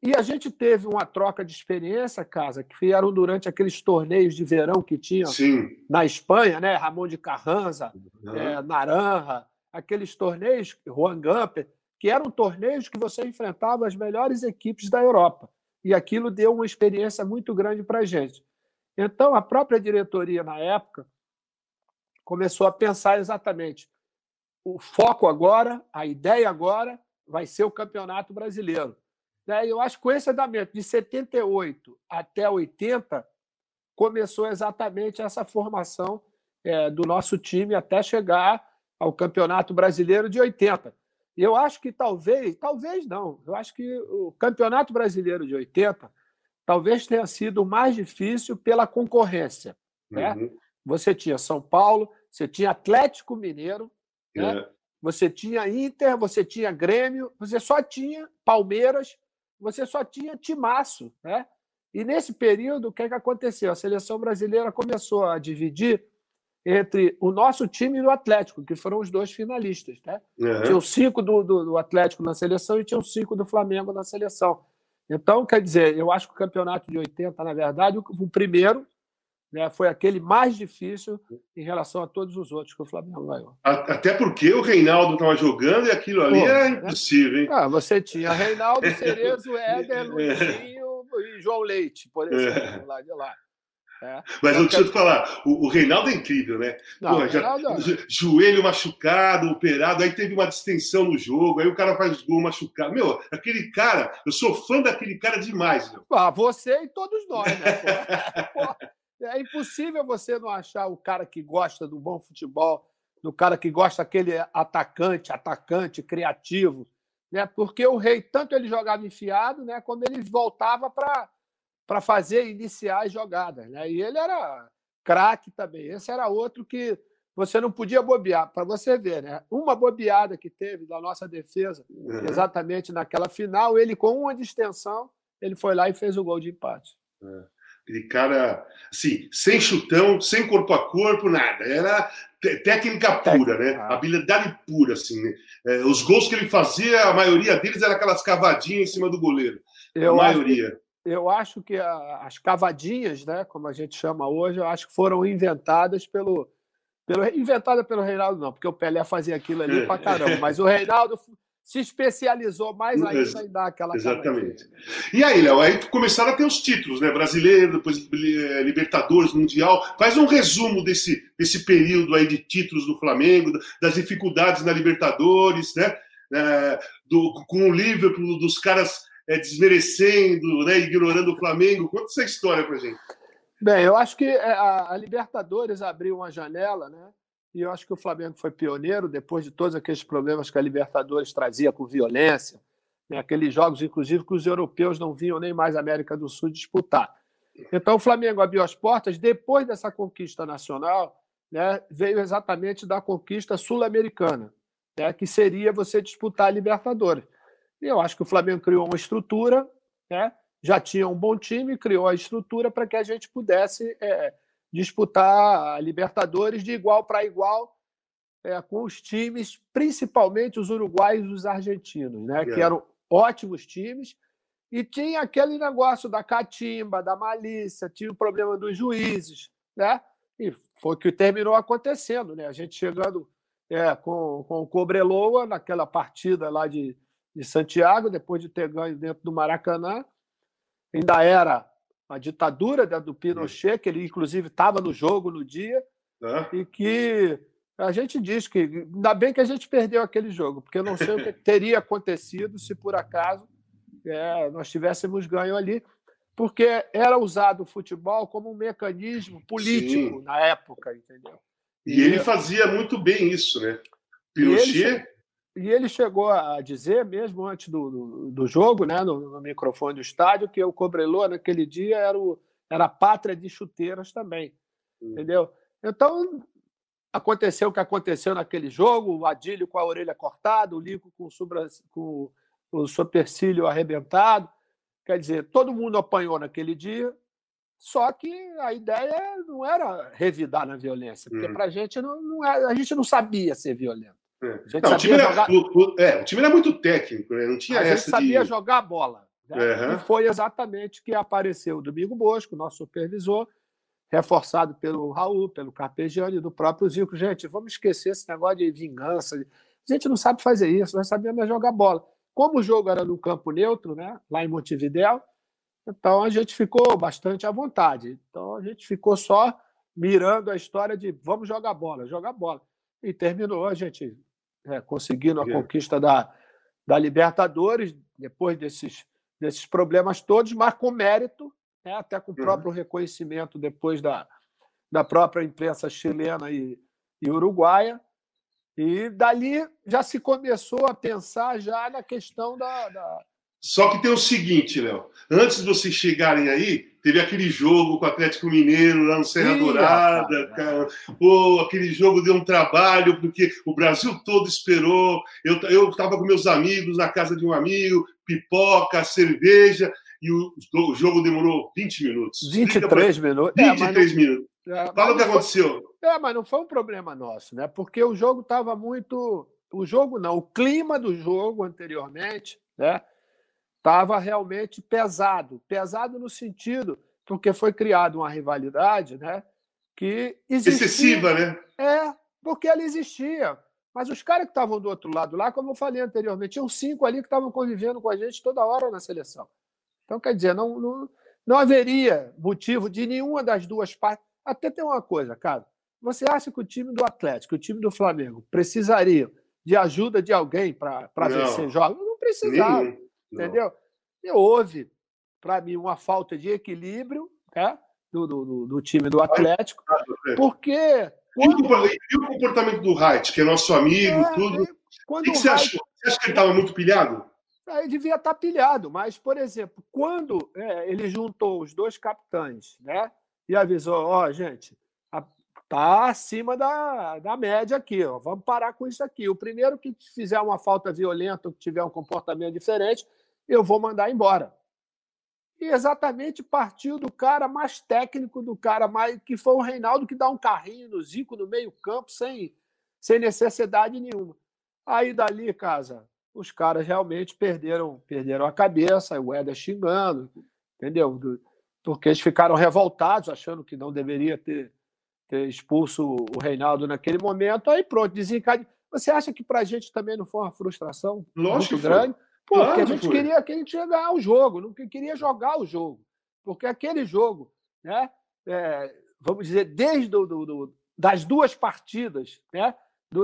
E a gente teve uma troca de experiência, casa, que vieram durante aqueles torneios de verão que tinha Sim. na Espanha, né? Ramon de Carranza, Uhum. é, Naranja, aqueles torneios, Juan Gamper, que eram torneios que você enfrentava as melhores equipes da Europa. E aquilo deu uma experiência muito grande para a gente. Então, a própria diretoria, na época, começou a pensar exatamente o foco agora, a ideia agora vai ser o Campeonato Brasileiro. Né? Eu acho que com esse andamento de 78 até 80, começou exatamente essa formação é, do nosso time até chegar ao Campeonato Brasileiro de 80. E eu acho que talvez, talvez não, eu acho que o Campeonato Brasileiro de 80 talvez tenha sido o mais difícil pela concorrência. Né? Uhum. Você tinha São Paulo, você tinha Atlético Mineiro, né? É. você tinha Inter, você tinha Grêmio, você só tinha Palmeiras, você só tinha Timaço. Né? E nesse período, o que, é que aconteceu? A seleção brasileira começou a dividir entre o nosso time e o Atlético, que foram os dois finalistas. Né? Uhum. Tinham cinco do, do, do Atlético na seleção e tinham cinco do Flamengo na seleção. Então, quer dizer, eu acho que o campeonato de 80, na verdade, o, o primeiro né, foi aquele mais difícil em relação a todos os outros que o Flamengo ganhou. Até porque o Reinaldo estava jogando e aquilo ali Pô, era né? impossível, hein? Ah, você tinha Reinaldo, Cerezo, *laughs* Éder, Luizinho e João Leite, por exemplo, lá de lá. É. Mas Não, eu deixa eu te falar, o, o Reinaldo é incrível, né? Não, Pô, já- joelho machucado, operado, aí teve uma distensão no jogo, aí o cara faz gol machucado. Meu, aquele cara, eu sou fã daquele cara demais, meu. Ah, você e todos nós, né? pô? *laughs* Pô, é impossível você não achar o cara que gosta do bom futebol, do cara que gosta daquele atacante, atacante, criativo, né? Porque o rei, tanto ele jogava enfiado, né? Como ele voltava para para fazer iniciar as jogadas, né? E ele era craque também. Esse era outro que você não podia bobear, para você ver, né? Uma bobeada que teve da nossa defesa, Uhum. exatamente naquela final, ele com uma distensão, ele foi lá e fez o gol de empate. Aquele cara, assim, sem chutão, sem corpo a corpo, nada. Era técnica pura, né? Ah. Habilidade pura, assim. né? É, os gols que ele fazia, a maioria deles era aquelas cavadinhas em cima do goleiro. a Eu que- maioria. eu acho que a- as cavadinhas, né, como a gente chama hoje, eu acho que foram inventadas pelo, pelo inventada pelo Reinaldo não, porque o Pelé fazia aquilo ali pra caramba, mas o Reinaldo *laughs* se especializou mais Ex- ainda em dar aquela exatamente. E aí, Léo, aí começaram a ter os títulos, né? Brasileiro, depois eh, Libertadores, Mundial. Faz um resumo desse, desse período aí de títulos do Flamengo, das dificuldades na Libertadores, né? Eh, do, com o Liverpool, dos caras eh, desmerecendo, né? ignorando o Flamengo. Conta essa história pra gente. Bem, eu acho que é, a, a Libertadores abriu uma janela, né? E eu acho que o Flamengo foi pioneiro depois de todos aqueles problemas que a Libertadores trazia com violência, né? aqueles jogos, inclusive, que os europeus não vinham nem mais a América do Sul disputar. Então, o Flamengo abriu as portas depois dessa conquista nacional, né? Veio exatamente da conquista sul-americana, né? Que seria você disputar a Libertadores. E eu acho que o Flamengo criou uma estrutura, né? já tinha um bom time, criou a estrutura para que a gente pudesse é, disputar a Libertadores de igual para igual é, com os times, principalmente os uruguaios e os argentinos, né? que É. eram ótimos times, e tinha aquele negócio da catimba, da malícia, tinha o problema dos juízes, né? e foi o que terminou acontecendo, né? a gente chegando é, com, com o Cobreloa naquela partida lá de, de Santiago, depois de ter ganho dentro do Maracanã, ainda era a ditadura do Pinochet, que ele inclusive estava no jogo no dia, Tá? e que a gente diz que ainda bem que a gente perdeu aquele jogo, porque eu não sei o que *laughs* teria acontecido se por acaso é, nós tivéssemos ganho ali, porque era usado o futebol como um mecanismo político Sim. na época, entendeu? E ele fazia muito bem isso, né? E Pinochet. E ele chegou a dizer, mesmo antes do, do, do jogo, né, no, no microfone do estádio, que o Cobreloa, naquele dia, era, o, era a pátria de chuteiras também. Hum. Entendeu? Então, aconteceu o que aconteceu naquele jogo: o Adílio com a orelha cortada, o Lico com o, sobra, com o supercílio arrebentado. Quer dizer, todo mundo apanhou naquele dia, só que a ideia não era revidar na violência, porque Uhum. para a gente não, não era, a gente não sabia ser violento. É. A gente Não, o, time sabia era, jogar- o, o- é, o time era muito técnico, né? Não tinha a gente essa sabia de. jogar bola. Né? Uhum. E foi exatamente que apareceu o Domingo Bosco, nosso supervisor, reforçado pelo Raul, pelo Carpegiani e do próprio Zico. Gente, vamos esquecer esse negócio de vingança. A gente não sabe fazer isso, nós sabemos é jogar bola. Como o jogo era no campo neutro, né, lá em Montevidéu, então a gente ficou bastante à vontade. Então a gente ficou só mirando a história de vamos jogar bola, jogar bola. E terminou a gente é, conseguindo a conquista da, da Libertadores, depois desses, desses problemas todos, mas com mérito né, até com o uhum. próprio reconhecimento depois da, da própria imprensa chilena e, e uruguaia. E dali já se começou a pensar já na questão da, da... Só que tem o seguinte, Léo. Antes de vocês chegarem aí, teve aquele jogo com o Atlético Mineiro lá no Serra Sim, Dourada, cara. Pô, aquele jogo deu um trabalho, porque o Brasil todo esperou. Eu estava com meus amigos na casa de um amigo, pipoca, cerveja e o, o jogo demorou 20 minutos. 23 pra... minutos. 23 é, minutos. É, Fala o que aconteceu. Foi... É, mas não foi um problema nosso, né? Porque o jogo estava muito. O jogo não, o clima do jogo anteriormente, né? Estava realmente pesado. Pesado no sentido, porque foi criada uma rivalidade, né? Que existia. Excessiva, né? É, porque ela existia. Mas os caras que estavam do outro lado lá, como eu falei anteriormente, tinham cinco ali que estavam convivendo com a gente toda hora na seleção. Então, quer dizer, não, não, não haveria motivo de nenhuma das duas partes. Até tem uma coisa, cara. Você acha que o time do Atlético, o time do Flamengo, precisaria de ajuda de alguém para vencer jogos? Não precisava. Nenhum. Entendeu? E houve, para mim, uma falta de equilíbrio né, do, do, do time do Atlético, porque. Quando... E, o, comportamento do Reit, que é nosso amigo, é, tudo. O que, você achou? Você acha que ele estava muito pilhado? Aí devia estar pilhado, mas, por exemplo, quando é, ele juntou os dois capitães né, e avisou: ó, oh, gente, está acima da, da média aqui, ó, vamos parar com isso aqui. O primeiro que fizer uma falta violenta, que tiver um comportamento diferente, eu vou mandar embora. E exatamente partiu do cara mais técnico, do cara mais. que foi o Reinaldo que dá um carrinho no Zico no meio-campo sem, sem necessidade nenhuma. Aí dali, casa, os caras realmente perderam, perderam a cabeça, o Éder xingando, entendeu? Porque eles ficaram revoltados, achando que não deveria ter, ter expulso o Reinaldo naquele momento. Aí pronto, desencadeou. Você acha que para a gente também não foi uma frustração Lógico muito grande? Porque claro a gente queria que a gente ia ganhar o jogo, não queria jogar o jogo. Porque aquele jogo, né, é, vamos dizer, desde do, do, do, das duas partidas, né,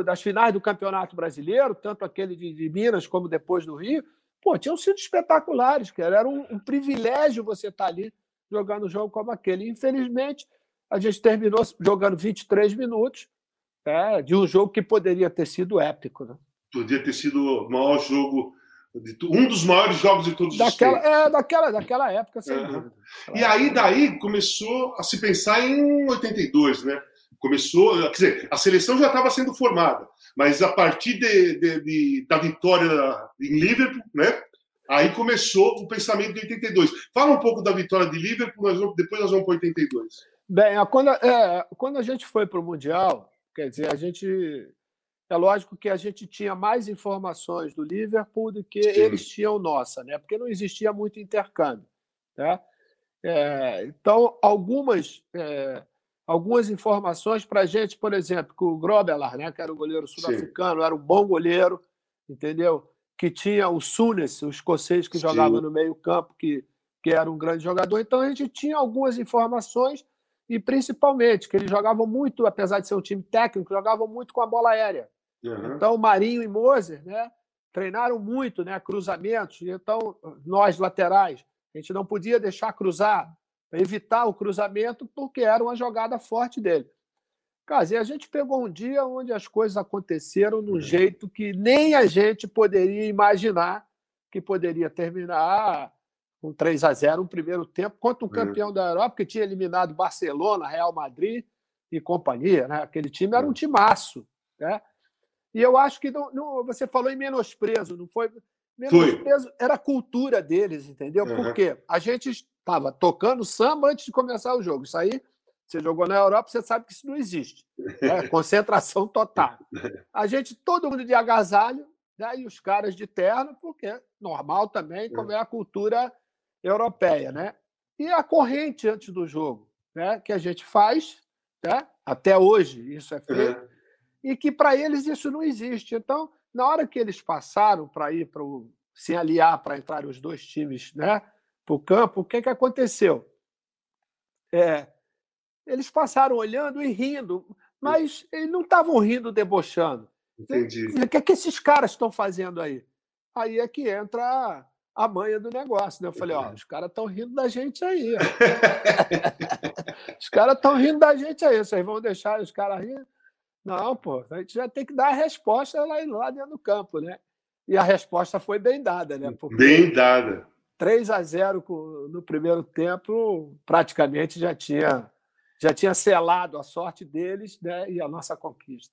das finais do Campeonato Brasileiro, tanto aquele de, de, Minas como depois do Rio, pô, tinham sido espetaculares, cara. Era um, um privilégio você estar ali jogando um jogo como aquele. Infelizmente, a gente terminou jogando 23 minutos é, de um jogo que poderia ter sido épico. Né? Podia ter sido o maior jogo, um dos maiores jogos de todos daquela, os tempos. É, daquela, daquela época, sem uhum. dúvida. E aí, daí, começou a se pensar em 82, né? Começou, quer dizer, a seleção já estava sendo formada, mas a partir de, de, de, da vitória em Liverpool, né? Aí começou o pensamento de 82. Fala um pouco da vitória de Liverpool, nós vamos, depois nós vamos para 82. Bem, quando, é, quando a gente foi para o Mundial, quer dizer, a gente. É lógico que a gente tinha mais informações do Liverpool do que Sim. eles tinham nossa, né? Porque não existia muito intercâmbio. Né? É, então, algumas. É, algumas informações para a gente, por exemplo, que o Grobelar, né, que era o goleiro sul-africano, era um bom goleiro, entendeu? Que tinha o Sunes, o escocês que Sim. jogava no meio-campo, que, que era um grande jogador. Então a gente tinha algumas informações e principalmente que eles jogavam muito, apesar de ser um time técnico, jogavam muito com a bola aérea. Uhum. Então Marinho e Moser, né, treinaram muito, né, cruzamentos. Então nós laterais, a gente não podia deixar cruzar evitar o cruzamento, porque era uma jogada forte dele. Cara, e a gente pegou um dia onde as coisas aconteceram de um uhum. jeito que nem a gente poderia imaginar que poderia terminar com 3 a 0 no primeiro tempo contra um uhum. campeão da Europa que tinha eliminado Barcelona, Real Madrid e companhia. Né? Aquele time era um uhum. timaço. Né? E eu acho que não, não, você falou em menosprezo, não foi? Menosprezo foi. era a cultura deles, entendeu? Uhum. Por quê? A gente Estava tocando samba antes de começar o jogo. Isso aí, você jogou na Europa, você sabe que isso não existe. Né? *laughs* Concentração total. A gente, todo mundo de agasalho, né? e os caras de terno, porque é normal também, como é a cultura europeia. Né? E a corrente antes do jogo, né? que a gente faz, né? até hoje isso é feito, uhum. E que para eles isso não existe. Então, na hora que eles passaram para ir para se aliar para entrar os dois times né, para o campo, o que, que aconteceu? É, eles passaram olhando e rindo, mas eles não estavam rindo debochando. Entendi. O que, é que esses caras estão fazendo aí? Aí é que entra a manha do negócio. Né? Eu falei, ó, os caras estão rindo da gente aí. *laughs* os caras estão rindo da gente aí. Vocês vão deixar os caras rir? Não, pô, a gente já tem que dar a resposta lá, lá dentro do campo, né? E a resposta foi bem dada, né? Porque bem dada. 3 a 0 no primeiro tempo, praticamente já tinha já tinha selado a sorte deles né, e a nossa conquista.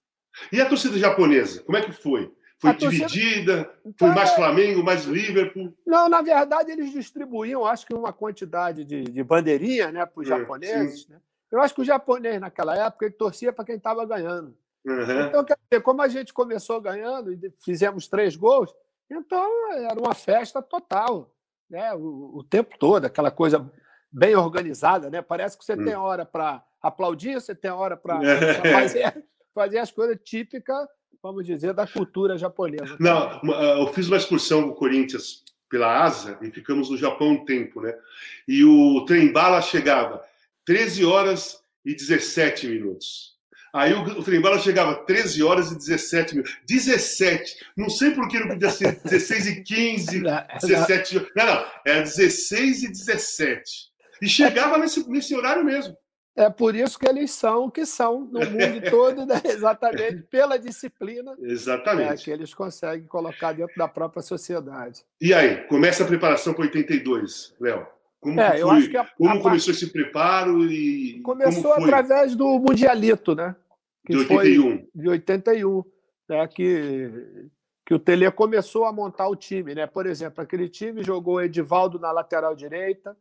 E a torcida japonesa, como é que foi? Foi a dividida? Torcida... Foi então, mais é Flamengo, mais Liverpool? Não, na verdade, eles distribuíam, acho que uma quantidade de, de bandeirinha né, para os é, japoneses. Né? Eu acho que o japonês, naquela época, ele torcia para quem estava ganhando. Uhum. Então, quer dizer, como a gente começou ganhando e fizemos três gols, então era uma festa total, né? o, o tempo todo, aquela coisa bem organizada, né? Parece que você hum. tem hora para aplaudir, você tem hora para *laughs* fazer, fazer as coisas típicas, vamos dizer, da cultura japonesa. Não, ah, eu fiz uma excursão com o Corinthians pela Ásia e ficamos no Japão um tempo, né? E o trem bala chegava 13 horas e 17 minutos. Aí o, o trem bala chegava 13 horas e 17 minutos. 17. Não sei por que não podia ser *laughs* 16 e 15, não, 17. Não, não. Era 16 e 17. E chegava nesse, nesse horário mesmo. É por isso que eles são o que são no *laughs* mundo todo, né? exatamente pela disciplina exatamente. É, que eles conseguem colocar dentro da própria sociedade. E aí, começa a preparação para 82, Léo? Como, é, foi, a, como a começou parte... esse preparo e começou através do mundialito, né? Que de 81. de 81, né? Que que o Tele começou a montar o time, né? Por exemplo, aquele time jogou Edivaldo na lateral direita,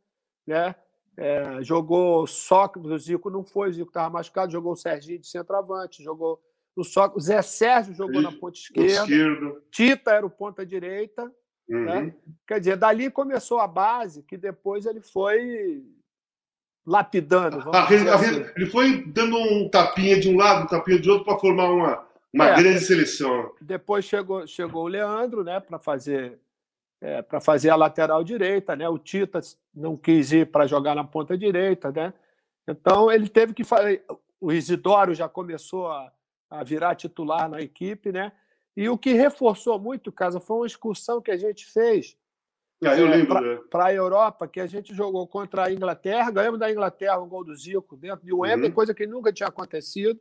né? É, jogou Sócrates, o Zico não foi, o Zico estava machucado, jogou o Serginho de centroavante, jogou o Sócrates, Zé Sérgio jogou na ponta esquerda, esquerdo. Tita era o ponta direita. Uhum. Né? Quer dizer, dali começou a base, que depois ele foi lapidando. Ah, ele, assim. ele, foi dando um tapinha de um lado, um tapinha de outro para formar uma, uma é, grande seleção. Depois chegou, chegou o Leandro né, para fazer é, para fazer a lateral direita, né? O Tita não quis ir para jogar na ponta direita, né? Então ele teve que fazer. O Isidoro já começou a, a virar titular na equipe, né? E o que reforçou muito, Casa, foi uma excursão que a gente fez ah, é, para a Europa, que a gente jogou contra a Inglaterra, ganhamos da Inglaterra um gol do Zico dentro de Wembley, uhum. coisa que nunca tinha acontecido,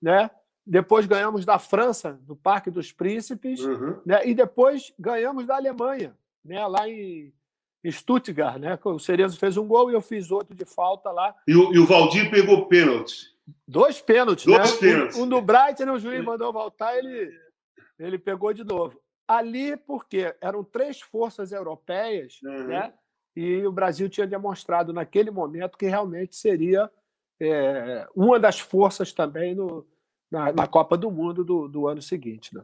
né? Depois ganhamos da França, do Parque dos Príncipes, uhum. né? e depois ganhamos da Alemanha, né? lá em, Stuttgart. Né? O Cerezo fez um gol e eu fiz outro de falta lá. E o, e o Valdir pegou pênalti. Dois pênaltis, Dois né? pênaltis. Um, um do Brighton, o juiz mandou voltar, ele, ele pegou de novo. Ali, porque eram três forças europeias, uhum. né? e o Brasil tinha demonstrado naquele momento que realmente seria é, uma das forças também no, na, na Copa do Mundo do, do ano seguinte. Né?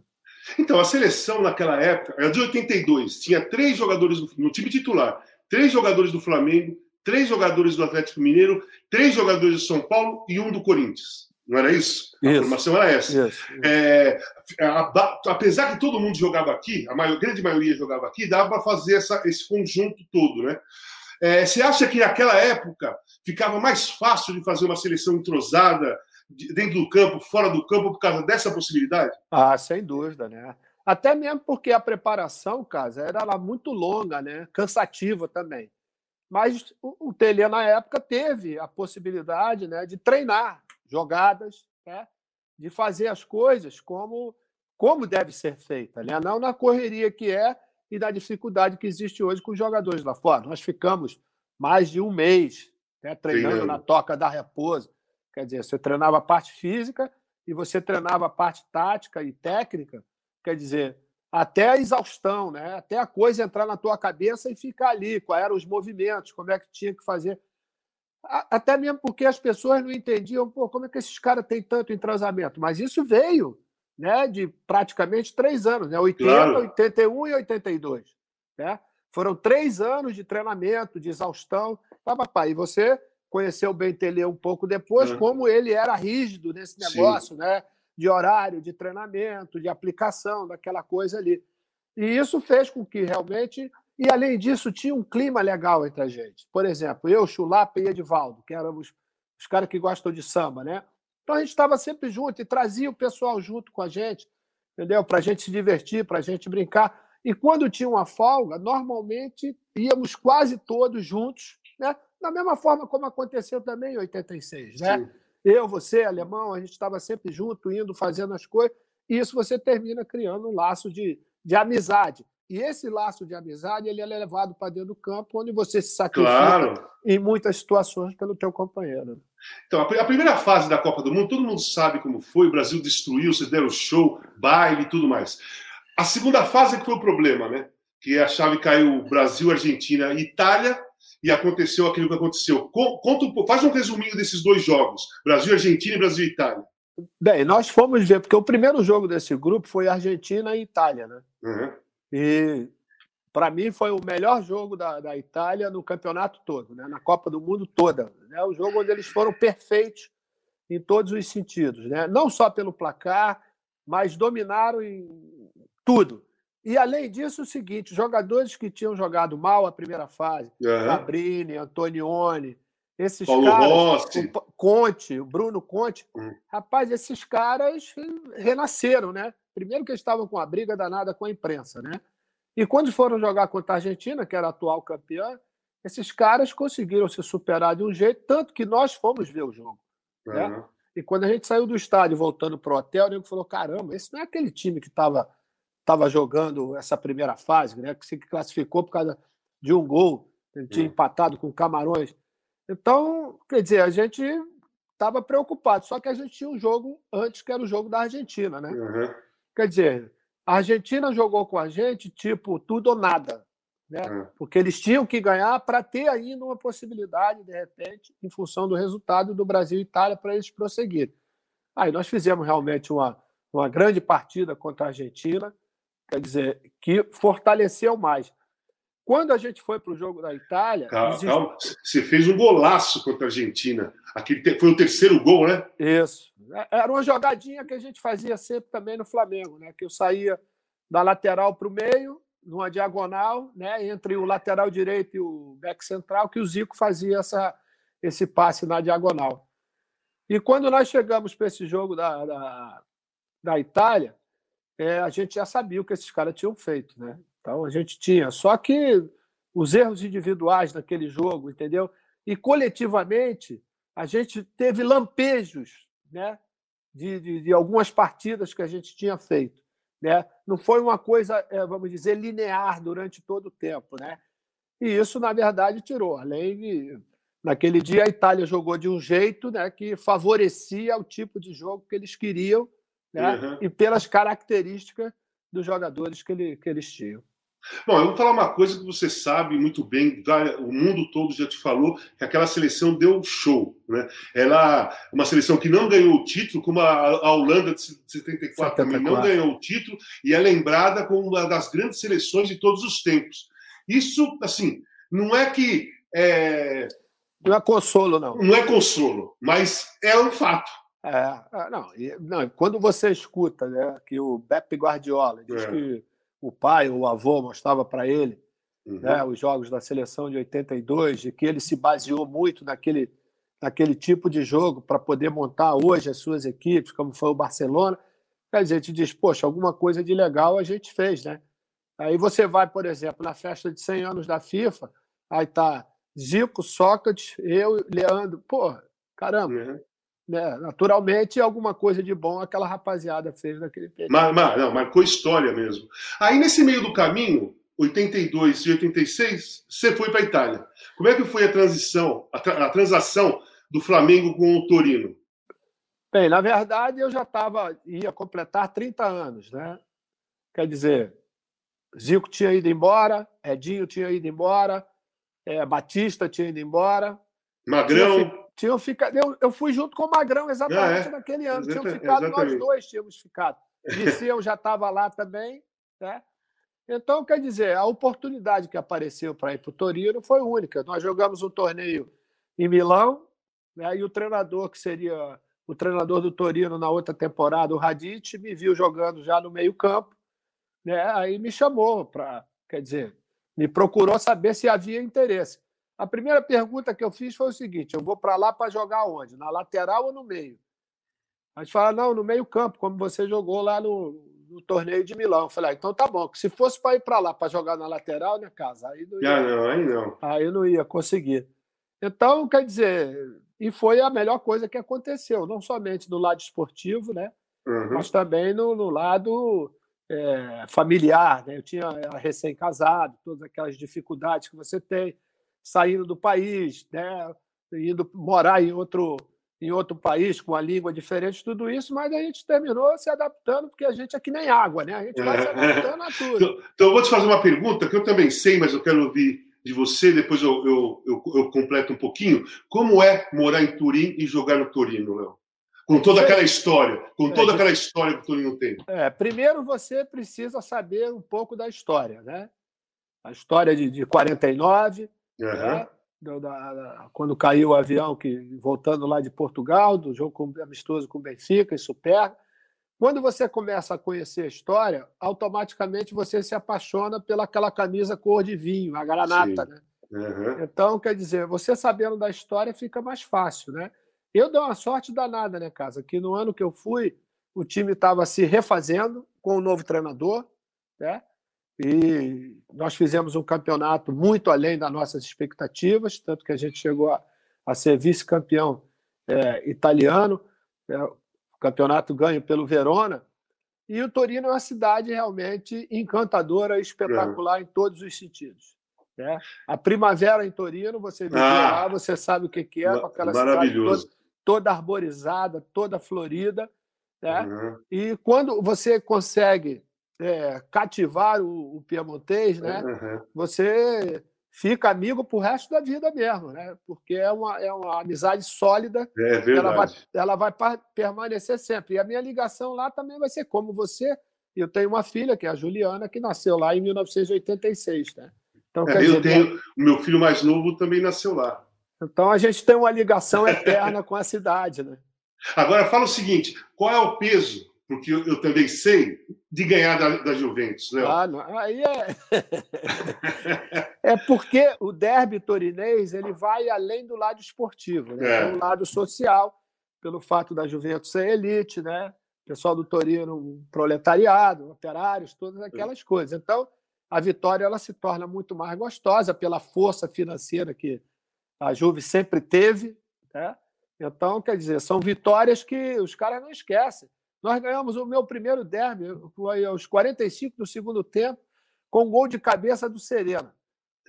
Então, a seleção naquela época, era de 82, tinha três jogadores no time titular, três jogadores do Flamengo, três jogadores do Atlético Mineiro, três jogadores do São Paulo e um do Corinthians. Não era isso? A isso. formação era essa. Isso. É, a, apesar que todo mundo jogava aqui, a maior, grande maioria jogava aqui, dava para fazer essa, esse conjunto todo, né? É, você acha que naquela época ficava mais fácil de fazer uma seleção entrosada, dentro do campo, fora do campo, por causa dessa possibilidade? Ah, sem dúvida, né? Até mesmo porque a preparação, casa, era lá muito longa, né? Cansativa também. Mas o, o Tele, na época, teve a possibilidade né, de treinar jogadas, né? de fazer as coisas como, como deve ser feita, né? não na correria que é e da dificuldade que existe hoje com os jogadores lá fora. Nós ficamos mais de um mês né, treinando Sim, na toca da Raposa. Quer dizer, você treinava a parte física e você treinava a parte tática e técnica, quer dizer, até a exaustão, né? até a coisa entrar na tua cabeça e ficar ali, quais eram os movimentos, como é que tinha que fazer. Até mesmo porque as pessoas não entendiam, pô, como é que esses caras têm tanto entrosamento. Mas isso veio né, de praticamente três anos, né, 80, claro. 81 e 82. Né? Foram três anos de treinamento, de exaustão. Tá, papai? E você conheceu o Bentelê um pouco depois, uhum. como ele era rígido nesse negócio, Sim. né? De horário, de treinamento, de aplicação, daquela coisa ali. E isso fez com que realmente. E além disso, tinha um clima legal entre a gente. Por exemplo, eu, Chulapa e Edivaldo, que éramos os caras que gostam de samba, né? Então a gente estava sempre junto e trazia o pessoal junto com a gente, entendeu? Para a gente se divertir, para a gente brincar. E quando tinha uma folga, normalmente íamos quase todos juntos, né? Da mesma forma como aconteceu também em 86, né? Sim. Eu, você, alemão, a gente estava sempre junto, indo, fazendo as coisas. E isso você termina criando um laço de, de amizade. E esse laço de amizade ele é levado para dentro do campo, onde você se sacrifica claro. em muitas situações pelo teu companheiro. Então, a primeira fase da Copa do Mundo, todo mundo sabe como foi, o Brasil destruiu, vocês deram show, baile e tudo mais. A segunda fase é que foi o problema, né? Que a chave caiu Brasil, Argentina e Itália, e aconteceu aquilo que aconteceu. Conta, faz um resuminho desses dois jogos, Brasil, Argentina e Brasil e Itália. Bem, nós fomos ver, porque o primeiro jogo desse grupo foi Argentina e Itália, né? Uhum. E para mim foi o melhor jogo da, da Itália no campeonato todo, né? na Copa do Mundo toda. Né? O jogo onde eles foram perfeitos em todos os sentidos, né? não só pelo placar, mas dominaram em tudo. E além disso, o seguinte: jogadores que tinham jogado mal a primeira fase, uhum. Cabrini, Antonioni, esses Paulo caras, Rossi. o Conte, o Bruno Conte, uhum. rapaz, esses caras renasceram, né? Primeiro que eles estavam com a briga danada com a imprensa, né? E quando foram jogar contra a Argentina, que era a atual campeã, esses caras conseguiram se superar de um jeito, tanto que nós fomos ver o jogo. Uhum. Né? E quando a gente saiu do estádio voltando para o hotel, o nego falou: caramba, esse não é aquele time que estava tava jogando essa primeira fase, né? que se classificou por causa de um gol, ele tinha uhum. empatado com Camarões. Então, quer dizer, a gente estava preocupado, só que a gente tinha um jogo antes, que era o jogo da Argentina, né? Uhum. Quer dizer, a Argentina jogou com a gente tipo tudo ou nada, né? É. Porque eles tinham que ganhar para ter ainda uma possibilidade, de repente, em função do resultado do Brasil e Itália, para eles prosseguirem. Aí nós fizemos realmente uma, uma grande partida contra a Argentina, quer dizer, que fortaleceu mais. Quando a gente foi para o jogo da Itália. Calma, existe... calma, Você fez um golaço contra a Argentina. Aquele foi o terceiro gol, né? Isso. É, era uma jogadinha que a gente fazia sempre também no Flamengo, né? Que eu saía da lateral para o meio, numa diagonal, né? Entre o lateral direito e o back central, que o Zico fazia essa, esse passe na diagonal. E quando nós chegamos para esse jogo da, da, da Itália, é, a gente já sabia o que esses caras tinham feito, né? Então a gente tinha. Só que os erros individuais naquele jogo, entendeu? E coletivamente a gente teve lampejos, né? De, de, de algumas partidas que a gente tinha feito, né? Não foi uma coisa, é, vamos dizer, linear durante todo o tempo, né? E isso, na verdade, tirou. Além de, naquele dia, a Itália jogou de um jeito né, que favorecia o tipo de jogo que eles queriam né, uhum. e pelas características dos jogadores que, ele, que eles tinham. Bom, eu vou falar uma coisa que você sabe muito bem, o mundo todo já te falou, que aquela seleção deu show. Né? Ela, uma seleção que não ganhou o título, como a, a Holanda de 74, 74 também não ganhou o título, e é lembrada como uma das grandes seleções de todos os tempos. Isso, assim, não é que. É... Não é consolo, não. Não é consolo, mas é um fato. É, é não, não, quando você escuta né, que o Beppe Guardiola diz é. que o pai ou o avô mostrava para ele uhum. né, os jogos da seleção de 82, e que ele se baseou muito naquele, naquele tipo de jogo para poder montar hoje as suas equipes, como foi o Barcelona. Quer dizer, te diz, poxa, alguma coisa de legal a gente fez, né? Aí você vai, por exemplo, na festa de 100 anos da FIFA, aí tá Zico, Sócrates, eu, Leandro. Porra, caramba. Uhum né, naturalmente alguma coisa de bom aquela rapaziada fez naquele período. Mas, mas, não, marcou história mesmo. Aí nesse meio do caminho, 82 e 86, você foi para a Itália. Como é que foi a transição, a, tra a transação do Flamengo com o Torino? Bem, na verdade eu já estava ia completar 30 anos, né? Quer dizer, Zico tinha ido embora, Edinho tinha ido embora, é, Batista tinha ido embora, Magrão tinham ficado. Eu, eu fui junto com o Magrão exatamente ah, é. naquele ano. Tinham ficado, exatamente. nós dois tínhamos ficado. *laughs* Liceu já estava lá também. Né? Então, quer dizer, a oportunidade que apareceu para ir para o Torino foi única. Nós jogamos um torneio em Milão, né? e o treinador, que seria o treinador do Torino na outra temporada, o Radit, me viu jogando já no meio-campo, né? aí me chamou para, quer dizer, me procurou saber se havia interesse. A primeira pergunta que eu fiz foi o seguinte: eu vou para lá para jogar onde? Na lateral ou no meio? A gente fala, não, no meio-campo, como você jogou lá no, no, torneio de Milão. Eu falei, ah, então tá bom, que se fosse para ir para lá para jogar na lateral, né, casa? Aí não ia, ah, não, aí não. Aí não ia conseguir. Então, quer dizer, e foi a melhor coisa que aconteceu, não somente do lado esportivo, né? Uhum. Mas também no, no lado é, familiar. Né? Eu tinha recém-casado, todas aquelas dificuldades que você tem saindo do país, né? indo morar em outro, em outro país com uma língua diferente, tudo isso, mas a gente terminou se adaptando, porque a gente é que nem água, né? A gente vai se *laughs* adaptando a tudo. Então, então eu vou te fazer uma pergunta que eu também sei, mas eu quero ouvir de você, depois eu, eu, eu, eu completo um pouquinho. Como é morar em Turim e jogar no Torino, Léo? Com toda aquela história, com toda aquela história que o Torino tem. É, primeiro você precisa saber um pouco da história, né? A história de, de 49, uhum. né? Da, da, quando caiu o avião, que voltando lá de Portugal, do jogo com, amistoso com o Benfica e Super. Quando você começa a conhecer a história, automaticamente você se apaixona pelaquela camisa cor de vinho, a granata, Sim. né? Uhum. Então, quer dizer, você sabendo da história fica mais fácil, né? Eu dei uma sorte danada, né, Casa? Que no ano que eu fui, o time estava se refazendo com o um novo treinador, né? E nós fizemos um campeonato muito além das nossas expectativas, tanto que a gente chegou a, a ser vice-campeão é, italiano, é, o campeonato ganho pelo Verona. E o Torino é uma cidade realmente encantadora, espetacular em todos os sentidos. Né? A primavera em Torino, você vive ah, lá, você sabe o que, que é, com aquela cidade toda, toda arborizada, toda florida. Né? Uhum. E quando você consegue é, cativar o, o piemontês, né? Uhum. você fica amigo pro resto da vida mesmo, né? porque é uma, é uma amizade sólida. É verdade. Ela vai, ela vai permanecer sempre. E a minha ligação lá também vai ser como você. Eu tenho uma filha, que é a Juliana, que nasceu lá em 1986. Né? Então, é, eu dizer, tenho. O meu filho mais novo também nasceu lá. Então a gente tem uma ligação eterna com a cidade, né? Agora fala o seguinte: qual é o peso? Porque eu, eu também sei de ganhar da, da Juventus, né? Ah, não, aí é. *laughs* é porque o derby torinês ele vai além do lado esportivo, né? É. o lado social, pelo fato da Juventus ser elite, né? O pessoal do Torino, um proletariado, operários, todas aquelas coisas. Então, a vitória ela se torna muito mais gostosa pela força financeira que a Juve sempre teve. Né? Então, quer dizer, são vitórias que os caras não esquecem. Nós ganhamos o meu primeiro derby, foi aos 45 do segundo tempo, com um gol de cabeça do Serena.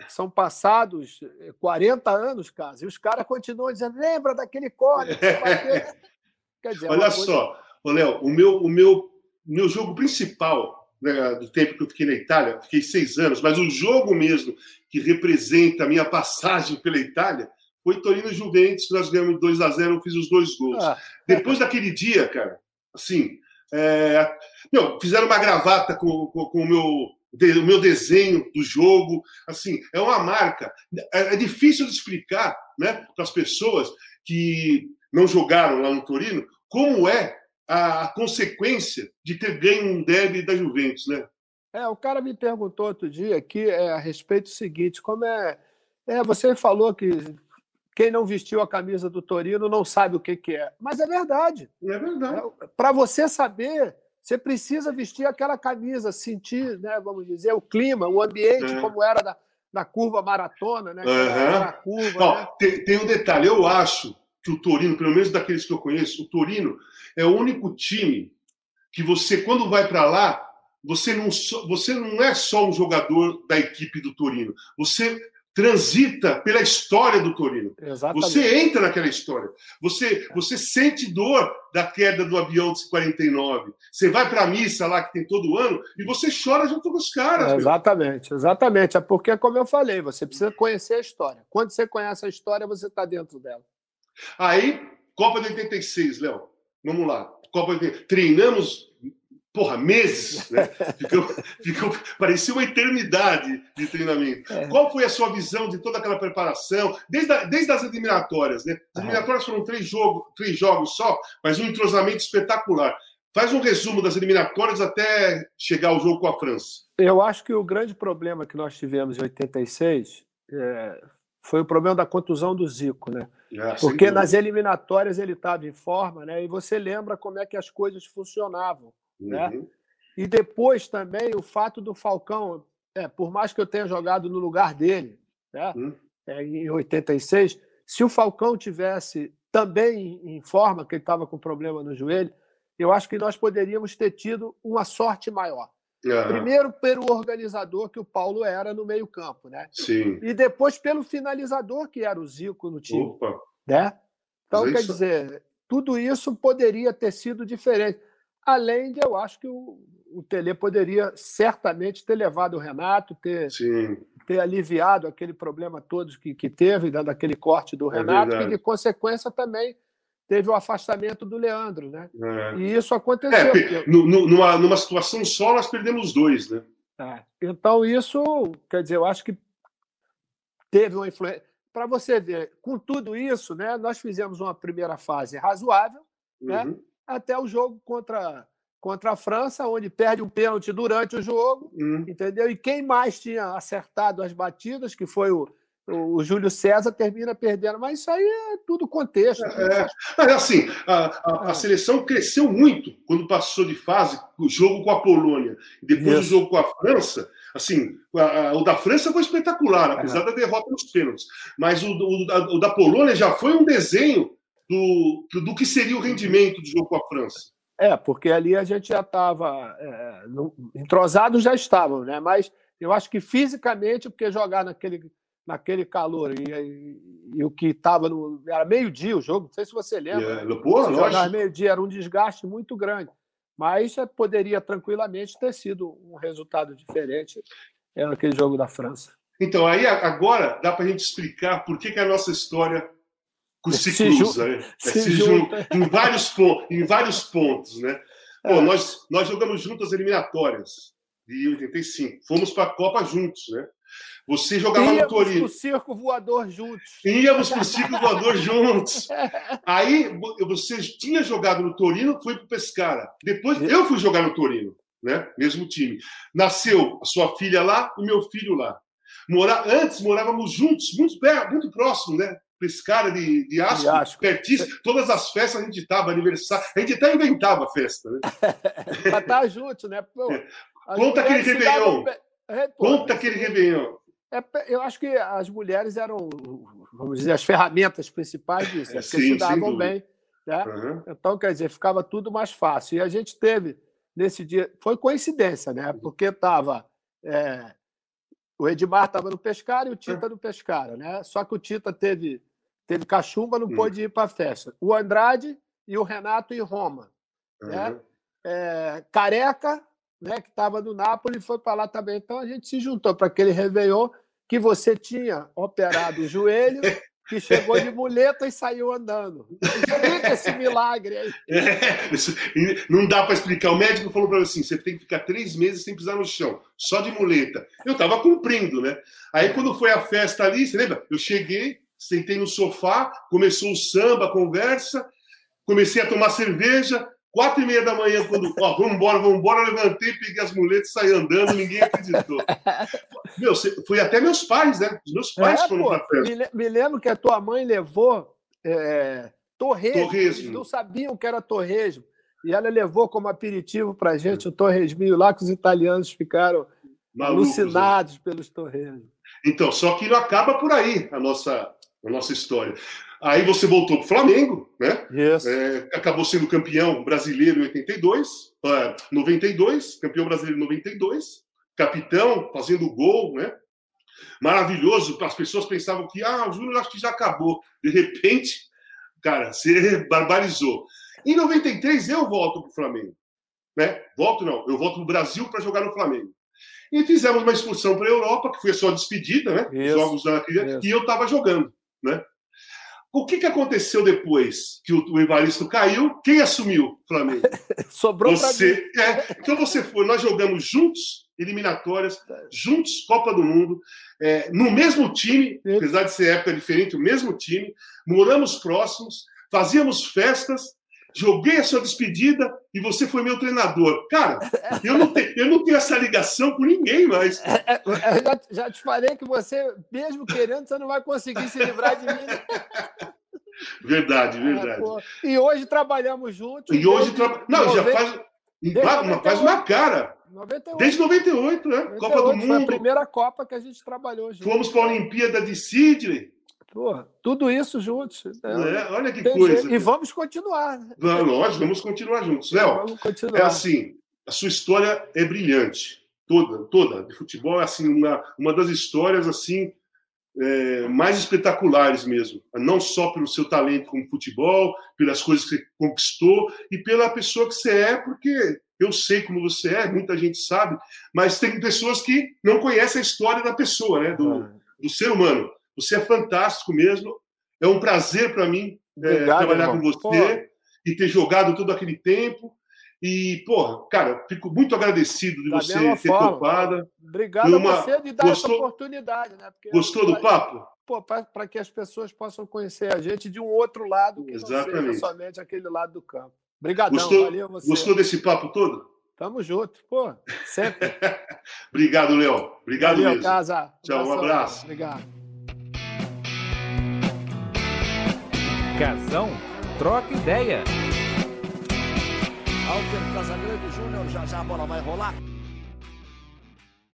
São passados 40 anos, cara, e os caras continuam dizendo: lembra daquele corte? *laughs* Quer dizer, Olha coisa... só, Léo, o meu, o meu, meu jogo principal né, do tempo que eu fiquei na Itália, fiquei seis anos, mas o jogo mesmo que representa a minha passagem pela Itália foi Torino Juventus, nós ganhamos 2 a 0 eu fiz os dois gols. Ah. Depois daquele dia, cara, assim, é, fizeram uma gravata com, com, com o meu o meu desenho do jogo, assim, é uma marca. É, é difícil de explicar, né, para as pessoas que não jogaram lá no Torino, como é a consequência de ter ganho um derby da Juventus, né? É, o cara me perguntou outro dia aqui é, a respeito do seguinte, como é, é, você falou que quem não vestiu a camisa do Torino não sabe o que, que é, mas é verdade. É verdade. É, Para você saber, você precisa vestir aquela camisa, sentir, né, vamos dizer, o clima, o ambiente é. como era da, da curva maratona, né? Uhum. Curva, não, né? Tem, tem um detalhe, eu acho que o Torino, pelo menos daqueles que eu conheço, o Torino é o único time que você, quando vai para lá, você não, você não é só um jogador da equipe do Torino. Você transita pela história do Torino. Exatamente. Você entra naquela história. Você, você sente dor da queda do avião de 49. Você vai para a missa lá que tem todo ano e você chora junto com os caras. É, exatamente, exatamente. É porque, como eu falei, você precisa conhecer a história. Quando você conhece a história, você está dentro dela. Aí, Copa de 86, Léo. Vamos lá. Copa de... Treinamos porra, meses, né? Ficou, *laughs* ficou, parecia uma eternidade de treinamento. É. Qual foi a sua visão de toda aquela preparação, desde, a, desde as eliminatórias, né? As eliminatórias foram três, jogo, três jogos só, mas um entrosamento espetacular. Faz um resumo das eliminatórias até chegar ao jogo com a França. Eu acho que o grande problema que nós tivemos em 86 é, foi o problema da contusão do Zico, né? É, Porque nas eliminatórias ele estava em forma, né? E você lembra como é que as coisas funcionavam? Uhum. né? E depois também o fato do Falcão, é, por mais que eu tenha jogado no lugar dele, né? Uhum. É, em 86, se o Falcão tivesse também em forma, que ele estava com problema no joelho, eu acho que nós poderíamos ter tido uma sorte maior. Uhum. Primeiro pelo organizador que o Paulo era no meio-campo, né? Sim. E depois pelo finalizador que era o Zico no time. Opa. Né? Então, Mas quer isso... dizer, tudo isso poderia ter sido diferente. Além de, eu acho que o, o Tele poderia certamente ter levado o Renato, ter, ter aliviado aquele problema todo que, que teve, dando aquele corte do é Renato, e de consequência também teve o afastamento do Leandro, né? É. E isso aconteceu. É, porque... numa, numa situação só, nós perdemos dois, né? É. Então, isso, quer dizer, eu acho que teve uma influência. Para você ver, com tudo isso, né, nós fizemos uma primeira fase razoável, né, uhum. né, até o jogo contra, contra a França, onde perde um pênalti durante o jogo, uhum. entendeu? E quem mais tinha acertado as batidas, que foi o, o Júlio César termina perdendo, mas isso aí é tudo contexto. É, é. assim, a, a, a, seleção cresceu muito quando passou de fase o jogo com a Polônia, depois isso. o jogo com a França. Assim, a, o da França foi espetacular, apesar é. da derrota nos pênaltis. Mas o, o, o, da Polônia já foi um desenho do, do que seria o rendimento do jogo com a França. É, porque ali a gente já estava. É, entrosados já estavam, né? Mas eu acho que fisicamente, porque jogar naquele naquele calor. E, e, e o que estava no. Era meio-dia o jogo, não sei se você lembra. Yeah. É, jogar meio-dia era um desgaste muito grande. Mas é, poderia tranquilamente ter sido um resultado diferente naquele jogo da França. Então, aí agora dá para a gente explicar por que, que a nossa história se, se cruza, né? se, se junta. em, vários pontos, em vários pontos. Né? Pô, é. nós, nós jogamos juntas eliminatórias de 85. Fomos para a Copa juntos, né? Você jogava Íamos no Torino. Íamos para o circo voador juntos. Íamos para o circo voador *laughs* juntos. Aí você tinha jogado no Torino, foi para o Pescara. Depois eu fui jogar no Torino, né? Mesmo time. Nasceu a sua filha lá e meu filho lá. Mora... Antes morávamos juntos, muito perto, muito próximo, né? Pescara de, de Asco, Asco. pertíssimo. Todas as festas a gente estava, aniversário. A gente até inventava festa, né? *laughs* para estar tá junto, né? Pô, Conta aquele Réveillon. É, Conta aquele Réveillon. É, eu acho que as mulheres eram, vamos dizer, as ferramentas principais disso, é, porque se davam bem. Né? Uhum. Então, quer dizer, ficava tudo mais fácil. E a gente teve, nesse dia, foi coincidência, né? Porque estava. É, o Edmar estava no Pescara e o Tita no Pescara, né? Só que o Tita teve, teve cachumba, não hum. pôde ir para a festa. O Andrade e o Renato em Roma. Uhum. Né? É, Careca né, que estava no Napoli, foi para lá também. Então a gente se juntou para aquele Réveillon que você tinha operado o joelho, que chegou de muleta e saiu andando. Explica esse milagre aí. *laughs* É, não dá para explicar. O médico falou para mim assim: você tem que ficar três meses sem pisar no chão, só de muleta. Eu estava cumprindo, né? Aí quando foi a festa ali, você lembra? Eu cheguei, sentei no sofá, começou o samba, a conversa, comecei a tomar cerveja. Quatro e meia da manhã, quando, ó, vamos embora, vamos embora, levantei, peguei as muletas, saí andando, ninguém acreditou. *laughs* Meu, foi até meus pais, né? Os meus pais é, foram pô, pra festa. Me, me, lembro que a tua mãe levou é, torresmo, torresmo. não sabiam que era torresmo. E ela levou como aperitivo pra gente o torresminho lá, que os italianos ficaram Malucos, alucinados né? pelos torresmos. Então, só que não acaba por aí a nossa, a nossa história. Aí você voltou para o Flamengo, né? Yes. É, acabou sendo campeão brasileiro em 82, uh, 92, campeão brasileiro em 92, capitão, fazendo gol, né? Maravilhoso. As pessoas pensavam que, ah, o Júnior acho que já acabou. De repente, cara, você *laughs* barbarizou. Em 93 eu volto para o Flamengo, né? Volto não, eu volto para o Brasil para jogar no Flamengo. E fizemos uma excursão para a Europa, que foi só despedida, né? Isso, Jogos da... E eu estava jogando, né? o que, que aconteceu depois que o Evaristo caiu? Quem assumiu o Flamengo? *laughs* Sobrou você. É, então você foi. Nós jogamos juntos eliminatórias, juntos Copa do Mundo, é, no mesmo time, apesar de ser época diferente, o mesmo time. Moramos próximos, fazíamos festas joguei a sua despedida e você foi meu treinador. Cara, eu não, tenho, eu não tenho essa ligação com ninguém mais. É, é, eu já, já, te falei que você, mesmo querendo, você não vai conseguir se livrar de mim. Verdade, verdade. É, e hoje trabalhamos juntos. E hoje. Não, 90... já faz. Uma, faz uma cara. 98. Desde 98, né? 98, Copa do Mundo. Foi a primeira Copa que a gente trabalhou juntos. Fomos para a Olimpíada de Sydney. Tudo isso juntos. Né? É, olha que coisa. E vamos continuar. Né? Nós vamos continuar juntos. Léo, é assim, a sua história é brilhante. Toda, toda, de futebol é assim, uma, uma das histórias assim é, mais espetaculares mesmo. Não só pelo seu talento como futebol, pelas coisas que você conquistou e pela pessoa que você é, porque eu sei como você é, muita gente sabe, mas tem pessoas que não conhecem a história da pessoa, né? do, ah. do ser humano. Você é fantástico mesmo. É um prazer para mim é, Obrigado, é, trabalhar irmão. com você Pô. e ter jogado todo aquele tempo. E, porra, cara, fico muito agradecido de da você ter forma. topado. Obrigado uma... a você de dar Gostou... essa oportunidade. Né? Porque Gostou do papo? Para que as pessoas possam conhecer a gente de um outro lado, que Exatamente. não seja somente aquele lado do campo. Obrigadão, Gostou, valeu você. Gostou desse papo todo? Tamo junto, pô, sempre. *laughs* Obrigado, Léo. Obrigado valeu, mesmo. Casa. Tchau, um abraço. Obrigado. Casão, troca ideia. Alter Casagrande Júnior, já já a bola vai rolar.